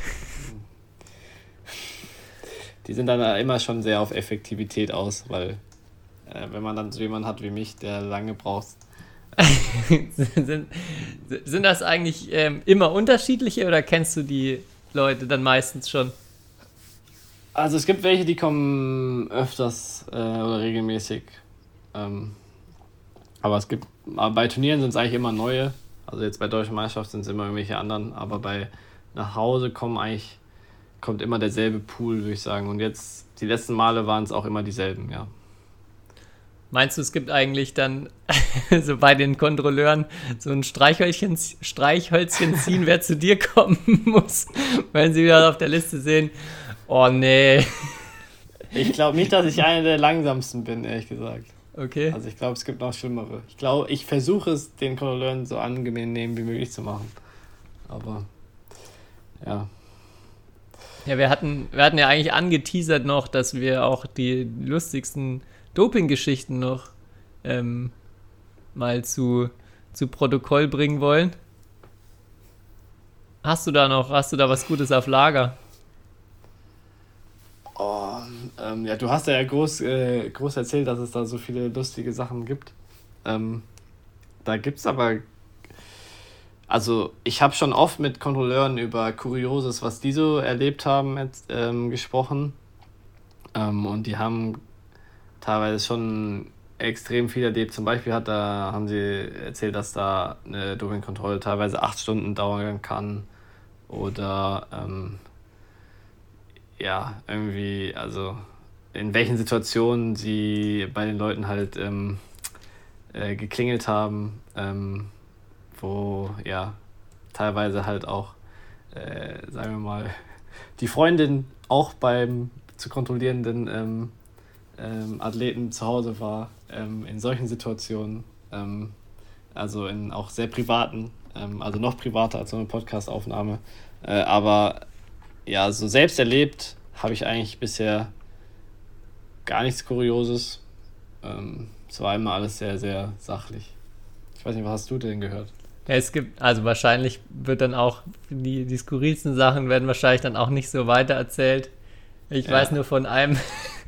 [SPEAKER 5] die sind dann immer schon sehr auf Effektivität aus, weil äh, wenn man dann so jemanden hat wie mich, der lange braucht. *laughs*
[SPEAKER 4] sind, sind das eigentlich ähm, immer unterschiedliche oder kennst du die Leute dann meistens schon?
[SPEAKER 5] Also es gibt welche, die kommen öfters äh, oder regelmäßig. Ähm, aber es gibt, aber bei Turnieren sind es eigentlich immer neue. Also jetzt bei Deutschen Meisterschaft sind es immer irgendwelche anderen, aber bei nach Hause kommen eigentlich, kommt immer derselbe Pool, würde ich sagen. Und jetzt, die letzten Male waren es auch immer dieselben, ja.
[SPEAKER 4] Meinst du, es gibt eigentlich dann *laughs* so bei den Kontrolleuren so ein Streichhölzchen, Streichhölzchen ziehen, wer zu dir kommen *laughs* muss, wenn sie wieder auf der Liste sehen, Oh nee.
[SPEAKER 5] Ich glaube nicht, dass ich einer der langsamsten bin, ehrlich gesagt.
[SPEAKER 4] Okay.
[SPEAKER 5] Also ich glaube, es gibt noch schlimmere. Ich glaube, ich versuche es den Kontrolleuren so angenehm wie möglich zu machen. Aber ja.
[SPEAKER 4] Ja, wir hatten, wir hatten ja eigentlich angeteasert noch, dass wir auch die lustigsten Doping-Geschichten noch ähm, mal zu, zu Protokoll bringen wollen. Hast du da noch, hast du da was Gutes auf Lager?
[SPEAKER 5] Oh, ähm, ja, du hast ja groß, äh, groß erzählt, dass es da so viele lustige Sachen gibt. Ähm, da gibt es aber. Also, ich habe schon oft mit Kontrolleuren über Kurioses, was die so erlebt haben, ähm, gesprochen. Ähm, und die haben teilweise schon extrem viel erlebt. Zum Beispiel hat da, haben sie erzählt, dass da eine Dopingkontrolle teilweise acht Stunden dauern kann. Oder ähm, ja, irgendwie, also in welchen Situationen sie bei den Leuten halt ähm, äh, geklingelt haben, ähm, wo ja teilweise halt auch, äh, sagen wir mal, *laughs* die Freundin auch beim zu kontrollierenden ähm, ähm Athleten zu Hause war, ähm, in solchen Situationen, ähm, also in auch sehr privaten, also noch privater als so eine Podcastaufnahme, äh, aber ja, so selbst erlebt habe ich eigentlich bisher gar nichts Kurioses. Ähm, es war immer alles sehr, sehr sachlich. Ich weiß nicht, was hast du denn gehört?
[SPEAKER 4] Ja, es gibt, also wahrscheinlich wird dann auch, die, die skurrilsten Sachen werden wahrscheinlich dann auch nicht so weiter erzählt. Ich
[SPEAKER 5] Ja.
[SPEAKER 4] weiß nur von einem,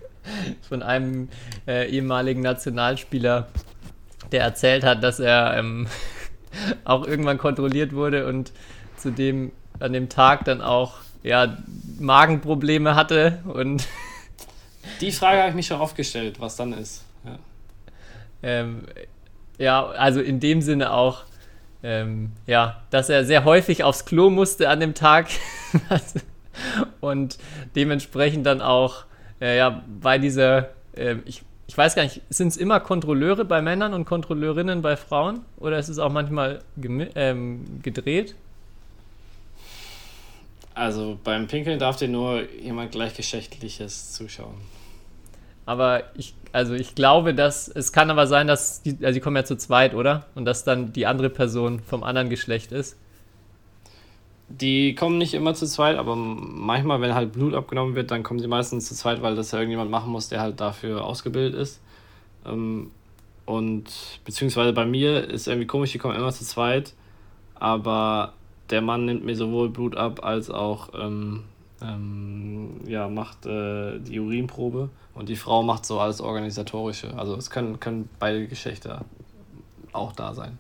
[SPEAKER 4] *laughs* von einem äh, ehemaligen Nationalspieler, der erzählt hat, dass er ähm, *laughs* auch irgendwann kontrolliert wurde und zu dem an dem Tag dann auch ja, Magenprobleme hatte und *laughs*
[SPEAKER 5] Die Frage habe ich mich schon oft gestellt, was dann ist. Ja.
[SPEAKER 4] ähm, ja, also in dem Sinne auch, ähm, ja, dass er sehr häufig aufs Klo musste an dem Tag *laughs* und dementsprechend dann auch, äh, ja, bei dieser, ähm, ich, ich weiß gar nicht, sind es immer Kontrolleure bei Männern und Kontrolleurinnen bei Frauen oder ist es auch manchmal ähm, gedreht?
[SPEAKER 5] Also beim Pinkeln darf dir nur jemand gleichgeschlechtliches zuschauen.
[SPEAKER 4] Aber ich, also ich glaube, dass es kann aber sein, dass die, also die kommen ja zu zweit, oder? Und dass dann die andere Person vom anderen Geschlecht ist.
[SPEAKER 5] Die kommen nicht immer zu zweit, aber manchmal, wenn halt Blut abgenommen wird, dann kommen sie meistens zu zweit, weil das ja irgendjemand machen muss, der halt dafür ausgebildet ist. Ähm, und beziehungsweise bei mir ist irgendwie komisch, die kommen immer zu zweit, aber der Mann nimmt mir sowohl Blut ab als auch ähm, ähm, ja, macht äh, die Urinprobe und die Frau macht so alles Organisatorische. Also es können, können beide Geschlechter auch da sein.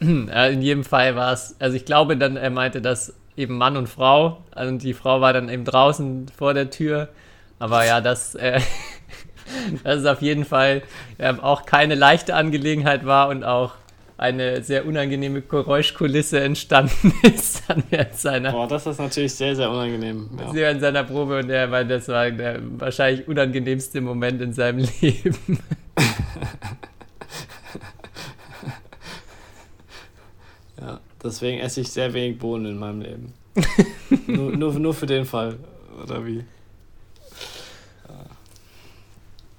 [SPEAKER 4] Äh, In jedem Fall war es, also ich glaube dann, er meinte, dass eben Mann und Frau, und die Frau war dann eben draußen vor der Tür. Aber ja, das, äh, *laughs* dass es auf jeden Fall ähm, auch keine leichte Angelegenheit war und auch eine sehr unangenehme Geräuschkulisse entstanden *laughs* ist während seiner,
[SPEAKER 5] Boah, das ist natürlich sehr, sehr unangenehm. Ja.
[SPEAKER 4] während seiner Probe und er meinte, das war der wahrscheinlich unangenehmste Moment in seinem *laughs* Leben. *laughs*
[SPEAKER 5] Ja, deswegen esse ich sehr wenig Bohnen in meinem Leben. nur, nur, nur für den Fall, oder wie?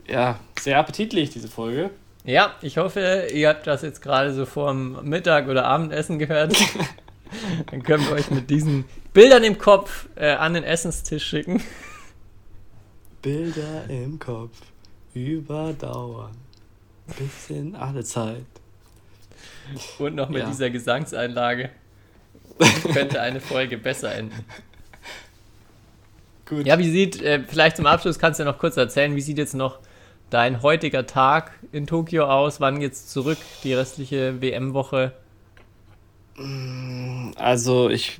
[SPEAKER 5] Ja, sehr appetitlich, diese Folge.
[SPEAKER 4] Ja, ich hoffe, ihr habt das jetzt gerade so vorm Mittag oder Abendessen gehört. *laughs* Dann können wir euch mit diesen Bildern im Kopf äh, an den Essenstisch schicken.
[SPEAKER 5] Bilder im Kopf überdauern. Bis in alle Zeit.
[SPEAKER 4] Und noch mit
[SPEAKER 5] Ja.
[SPEAKER 4] dieser Gesangseinlage. *laughs* Könnte eine Folge besser enden.
[SPEAKER 5] Gut.
[SPEAKER 4] Ja, wie sieht, äh, vielleicht zum Abschluss kannst du ja noch kurz erzählen, wie sieht jetzt noch dein heutiger Tag in Tokio aus? Wann geht's zurück, die restliche WM-Woche?
[SPEAKER 5] Also ich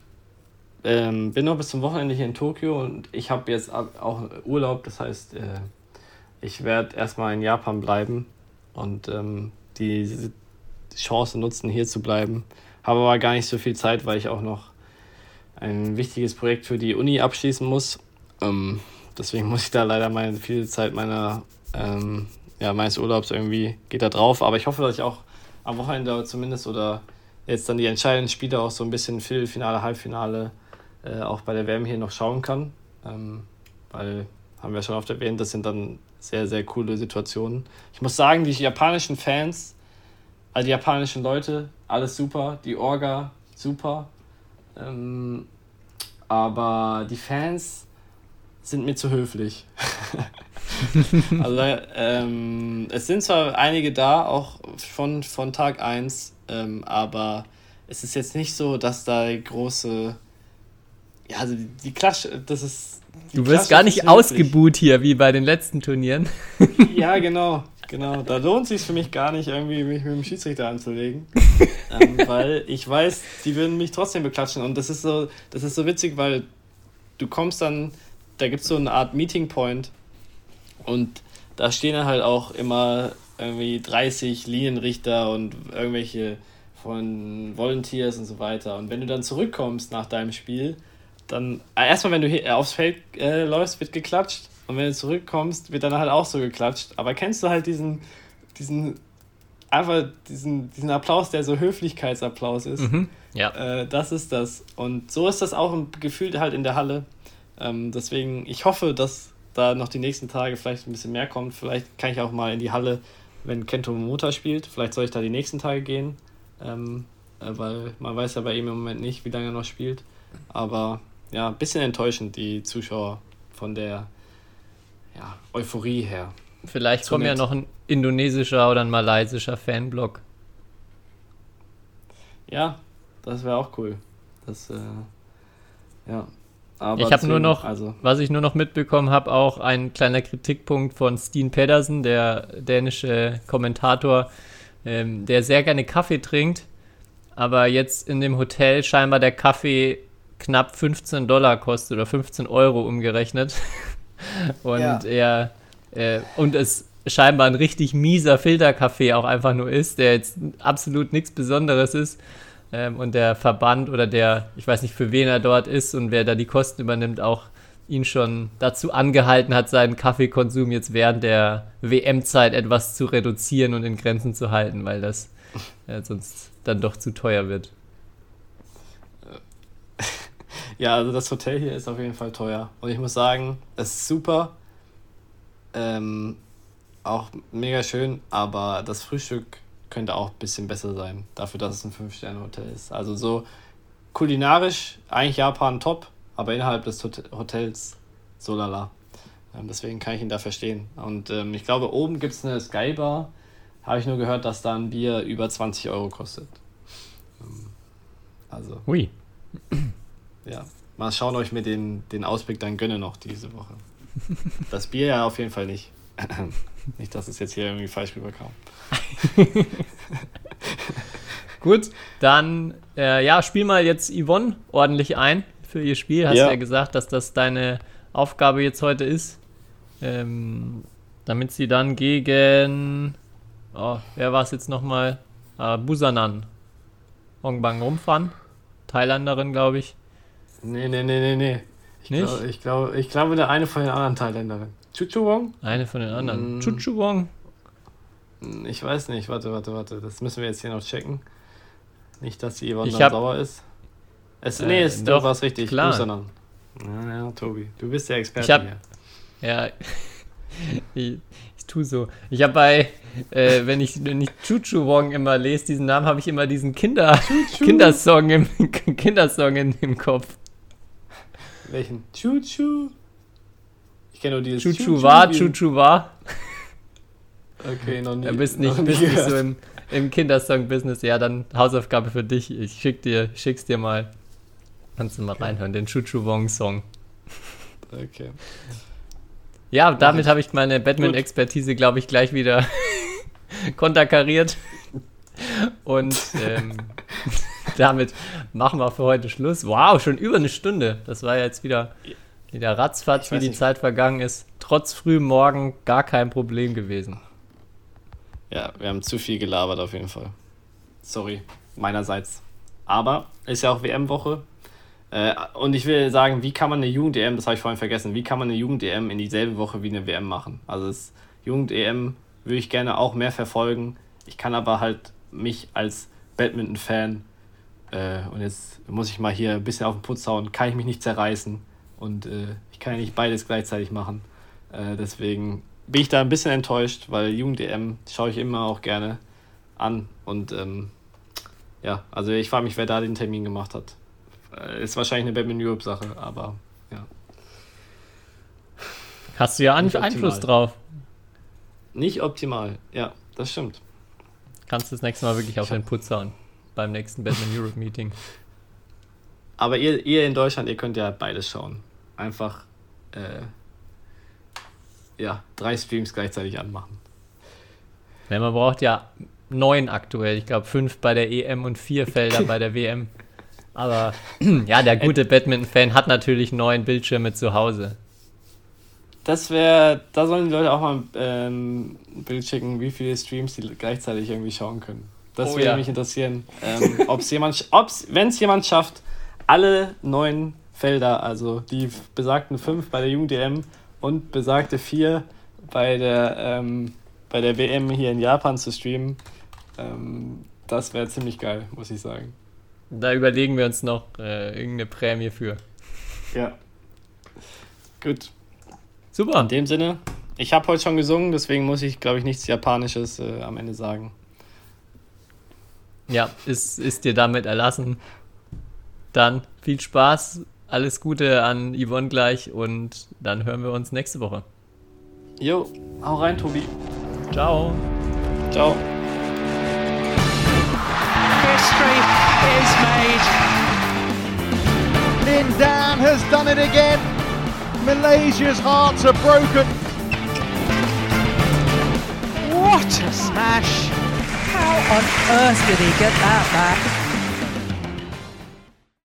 [SPEAKER 5] ähm, bin noch bis zum Wochenende hier in Tokio und ich habe jetzt auch Urlaub, das heißt, äh, ich werde erstmal in Japan bleiben und ähm, die Chance nutzen, hier zu bleiben. Habe aber gar nicht so viel Zeit, weil ich auch noch ein wichtiges Projekt für die Uni abschließen muss. Ähm, deswegen muss ich da leider meine viel Zeit meiner ähm, ja, meines Urlaubs irgendwie geht da drauf. Aber ich hoffe, dass ich auch am Wochenende zumindest oder jetzt dann die entscheidenden Spiele auch so ein bisschen Viertelfinale, Halbfinale äh, auch bei der WM hier noch schauen kann. Ähm, weil, haben wir schon oft erwähnt, das sind dann sehr, sehr coole Situationen. Ich muss sagen, die japanischen Fans, also die japanischen Leute, alles super. Die Orga, super. Ähm, aber die Fans sind mir zu höflich. *laughs* *laughs* also, ähm, es sind zwar einige da, auch von, von Tag 1, ähm, aber es ist jetzt nicht so, dass da große. Ja, also die, die Klatsche, das ist.
[SPEAKER 4] Du wirst gar nicht ausgebuht hier, wie bei den letzten Turnieren. *laughs*
[SPEAKER 5] Ja, genau, genau. Da lohnt sich für mich gar nicht, irgendwie mich mit dem Schiedsrichter anzulegen. *laughs* ähm, weil ich weiß, die würden mich trotzdem beklatschen. Und das ist so, das ist so witzig, weil du kommst dann, da gibt es so eine Art Meeting Point und da stehen dann halt auch immer irgendwie 30 Linienrichter und irgendwelche von Volunteers und so weiter. Und wenn du dann zurückkommst nach deinem Spiel, dann äh, erstmal, wenn du hier aufs Feld äh, läufst, wird geklatscht. Und wenn du zurückkommst, wird dann halt auch so geklatscht. Aber kennst du halt diesen, diesen, einfach diesen, diesen Applaus, der so Höflichkeitsapplaus ist?
[SPEAKER 4] Ja.
[SPEAKER 5] Äh, das ist das. Und so ist das auch im Gefühl halt in der Halle. Ähm, deswegen, ich hoffe, dass da noch die nächsten Tage vielleicht ein bisschen mehr kommt. Vielleicht kann ich auch mal in die Halle, wenn Kento Momota spielt. Vielleicht soll ich da die nächsten Tage gehen. Ähm, äh, weil man weiß ja bei ihm im Moment nicht, wie lange er noch spielt. Aber ja, ein bisschen enttäuschend, die Zuschauer von der ja, Euphorie her.
[SPEAKER 4] Vielleicht kommt ja noch ein indonesischer oder ein malaysischer Fanblock.
[SPEAKER 5] Ja, das wäre auch cool. Das, äh, ja. Aber
[SPEAKER 4] ich habe nur noch,
[SPEAKER 5] also.
[SPEAKER 4] was ich nur noch mitbekommen habe, auch ein kleiner Kritikpunkt von Steen Pedersen, der dänische Kommentator, ähm, der sehr gerne Kaffee trinkt, aber jetzt in dem Hotel scheinbar der Kaffee knapp 15 Dollar kostet oder 15 Euro umgerechnet. *laughs* und ja. er äh, und es scheinbar ein richtig mieser Filterkaffee auch einfach nur ist, der jetzt absolut nichts Besonderes ist. Ähm, und der Verband oder der, ich weiß nicht für wen er dort ist und wer da die Kosten übernimmt, auch ihn schon dazu angehalten hat, seinen Kaffeekonsum jetzt während der WM-Zeit etwas zu reduzieren und in Grenzen zu halten, weil das äh, sonst dann doch zu teuer wird.
[SPEAKER 5] Ja, also das Hotel hier ist auf jeden Fall teuer. Und ich muss sagen, es ist super. Ähm, auch mega schön, aber das Frühstück könnte auch ein bisschen besser sein, dafür, dass es ein 5-Sterne-Hotel ist. Also so kulinarisch eigentlich Japan top, aber innerhalb des Hotels so lala. Ähm, deswegen kann ich ihn da verstehen. Und ähm, ich glaube, oben gibt es eine Skybar. Habe ich nur gehört, dass da ein Bier über 20 Euro kostet. Ähm, also.
[SPEAKER 4] Hui. *clears throat*
[SPEAKER 5] Ja. Mal schauen, ob ich mir den, den Ausblick dann gönne noch diese Woche. Das Bier ja auf jeden Fall nicht. *clears throat* Nicht, dass es jetzt hier irgendwie falsch rüberkam. *laughs*
[SPEAKER 4] Gut, dann äh, ja, spiel mal jetzt Yvonne ordentlich ein für ihr Spiel. Hast ja. ja gesagt, dass das deine Aufgabe jetzt heute ist. Ähm, damit sie dann gegen, oh, wer war es jetzt nochmal? Äh, Busanan. Hongbang rumfahren. Thailänderin, glaube ich.
[SPEAKER 5] Nee, nee, nee, nee, nee. Ich Nicht? Glaub, ich glaube, ich glaube, der eine von den anderen Thailänderinnen. Chuchuwong?
[SPEAKER 4] Eine von den anderen. Mm. Chuchuwong?
[SPEAKER 5] Ich weiß nicht. Warte, warte, warte. Das müssen wir jetzt hier noch checken. Nicht, dass Yvonne hab, sauer ist. Es, äh, nee, es, doch, du warst richtig.
[SPEAKER 4] Klar.
[SPEAKER 5] Ja, ja, Tobi. Du bist der Experte ich hab,
[SPEAKER 4] hier. Ja, *laughs* ich, ich tue so. Ich habe bei, äh, wenn ich nicht Chuchu Wong immer lese, diesen Namen, habe ich immer diesen Kinder, Kindersong, im, *laughs* Kindersong in, im Kopf.
[SPEAKER 5] Welchen? Chuchu? Ich kenne nur dieses
[SPEAKER 4] Chuchu war, Chuchu war.
[SPEAKER 5] Okay, noch nie.
[SPEAKER 4] Du bist nicht, bist nicht so im, im Kindersong-Business. Ja, dann Hausaufgabe für dich. Ich schick dir, schick's dir mal. Kannst du mal okay. reinhören, den Chuchu Wong-Song.
[SPEAKER 5] Okay.
[SPEAKER 4] Ja, damit habe ich meine Batman-Expertise, glaube ich, gleich wieder *laughs* konterkariert. Und ähm, *laughs* damit machen wir für heute Schluss. Wow, schon über eine Stunde. Das war ja jetzt wieder wieder ratzfatz, wie die nicht. Zeit vergangen ist. Trotz frühem Morgen gar kein Problem gewesen.
[SPEAKER 5] Ja, wir haben zu viel gelabert auf jeden Fall. Sorry, meinerseits. Aber ist ja auch WM-Woche. Äh, und ich will sagen, wie kann man eine Jugend-EM, das habe ich vorhin vergessen, wie kann man eine Jugend-EM in dieselbe Woche wie eine WM machen? Also das Jugend-EM würde ich gerne auch mehr verfolgen. Ich kann aber halt mich als Badminton-Fan, äh, und jetzt muss ich mal hier ein bisschen auf den Putz hauen, kann ich mich nicht zerreißen. Und äh, ich kann ja nicht beides gleichzeitig machen. Äh, deswegen bin ich da ein bisschen enttäuscht, weil Jugend-EM schaue ich immer auch gerne an. Und ähm, ja, also ich frage mich, wer da den Termin gemacht hat. Äh, ist wahrscheinlich eine Batman Europe-Sache, aber ja.
[SPEAKER 4] Hast du ja An Einfluss drauf.
[SPEAKER 5] Nicht optimal, ja, das stimmt.
[SPEAKER 4] Kannst du das nächste Mal wirklich auf den Putz hauen beim nächsten Batman Europe Meeting.
[SPEAKER 5] Aber ihr, ihr in Deutschland, ihr könnt ja beides schauen einfach äh, ja, drei Streams gleichzeitig anmachen.
[SPEAKER 4] Ja, man braucht ja neun aktuell. Ich glaube fünf bei der EM und vier Felder bei der WM. Aber *clears throat* ja, der gute Badminton-Fan hat natürlich neun Bildschirme zu Hause.
[SPEAKER 5] Das wäre, da sollen die Leute auch mal ähm, ein Bild schicken, wie viele Streams sie gleichzeitig irgendwie schauen können. Das oh, würde ja. mich interessieren. Ähm, ob's jemand, ob's, wenn es jemand schafft, alle neun Felder, also die besagten fünf bei der Jugend-DM und besagte vier bei der, ähm, bei der WM hier in Japan zu streamen. Ähm, das wäre ziemlich geil, muss ich sagen.
[SPEAKER 4] Da überlegen wir uns noch äh, irgendeine Prämie für.
[SPEAKER 5] Ja. Gut. Super. In dem Sinne, ich habe heute schon gesungen, deswegen muss ich, glaube ich, nichts Japanisches äh, am Ende sagen.
[SPEAKER 4] Ja, ist, ist dir damit erlassen. Dann viel Spaß alles Gute an Yvonne gleich und dann hören wir uns nächste Woche.
[SPEAKER 5] Jo, hau rein, Tobi.
[SPEAKER 4] Ciao.
[SPEAKER 5] Ciao.
[SPEAKER 2] History made.
[SPEAKER 1] Lin Dan has done it again. Malaysia's hearts are broken.
[SPEAKER 2] What a smash! How on earth did he get that back?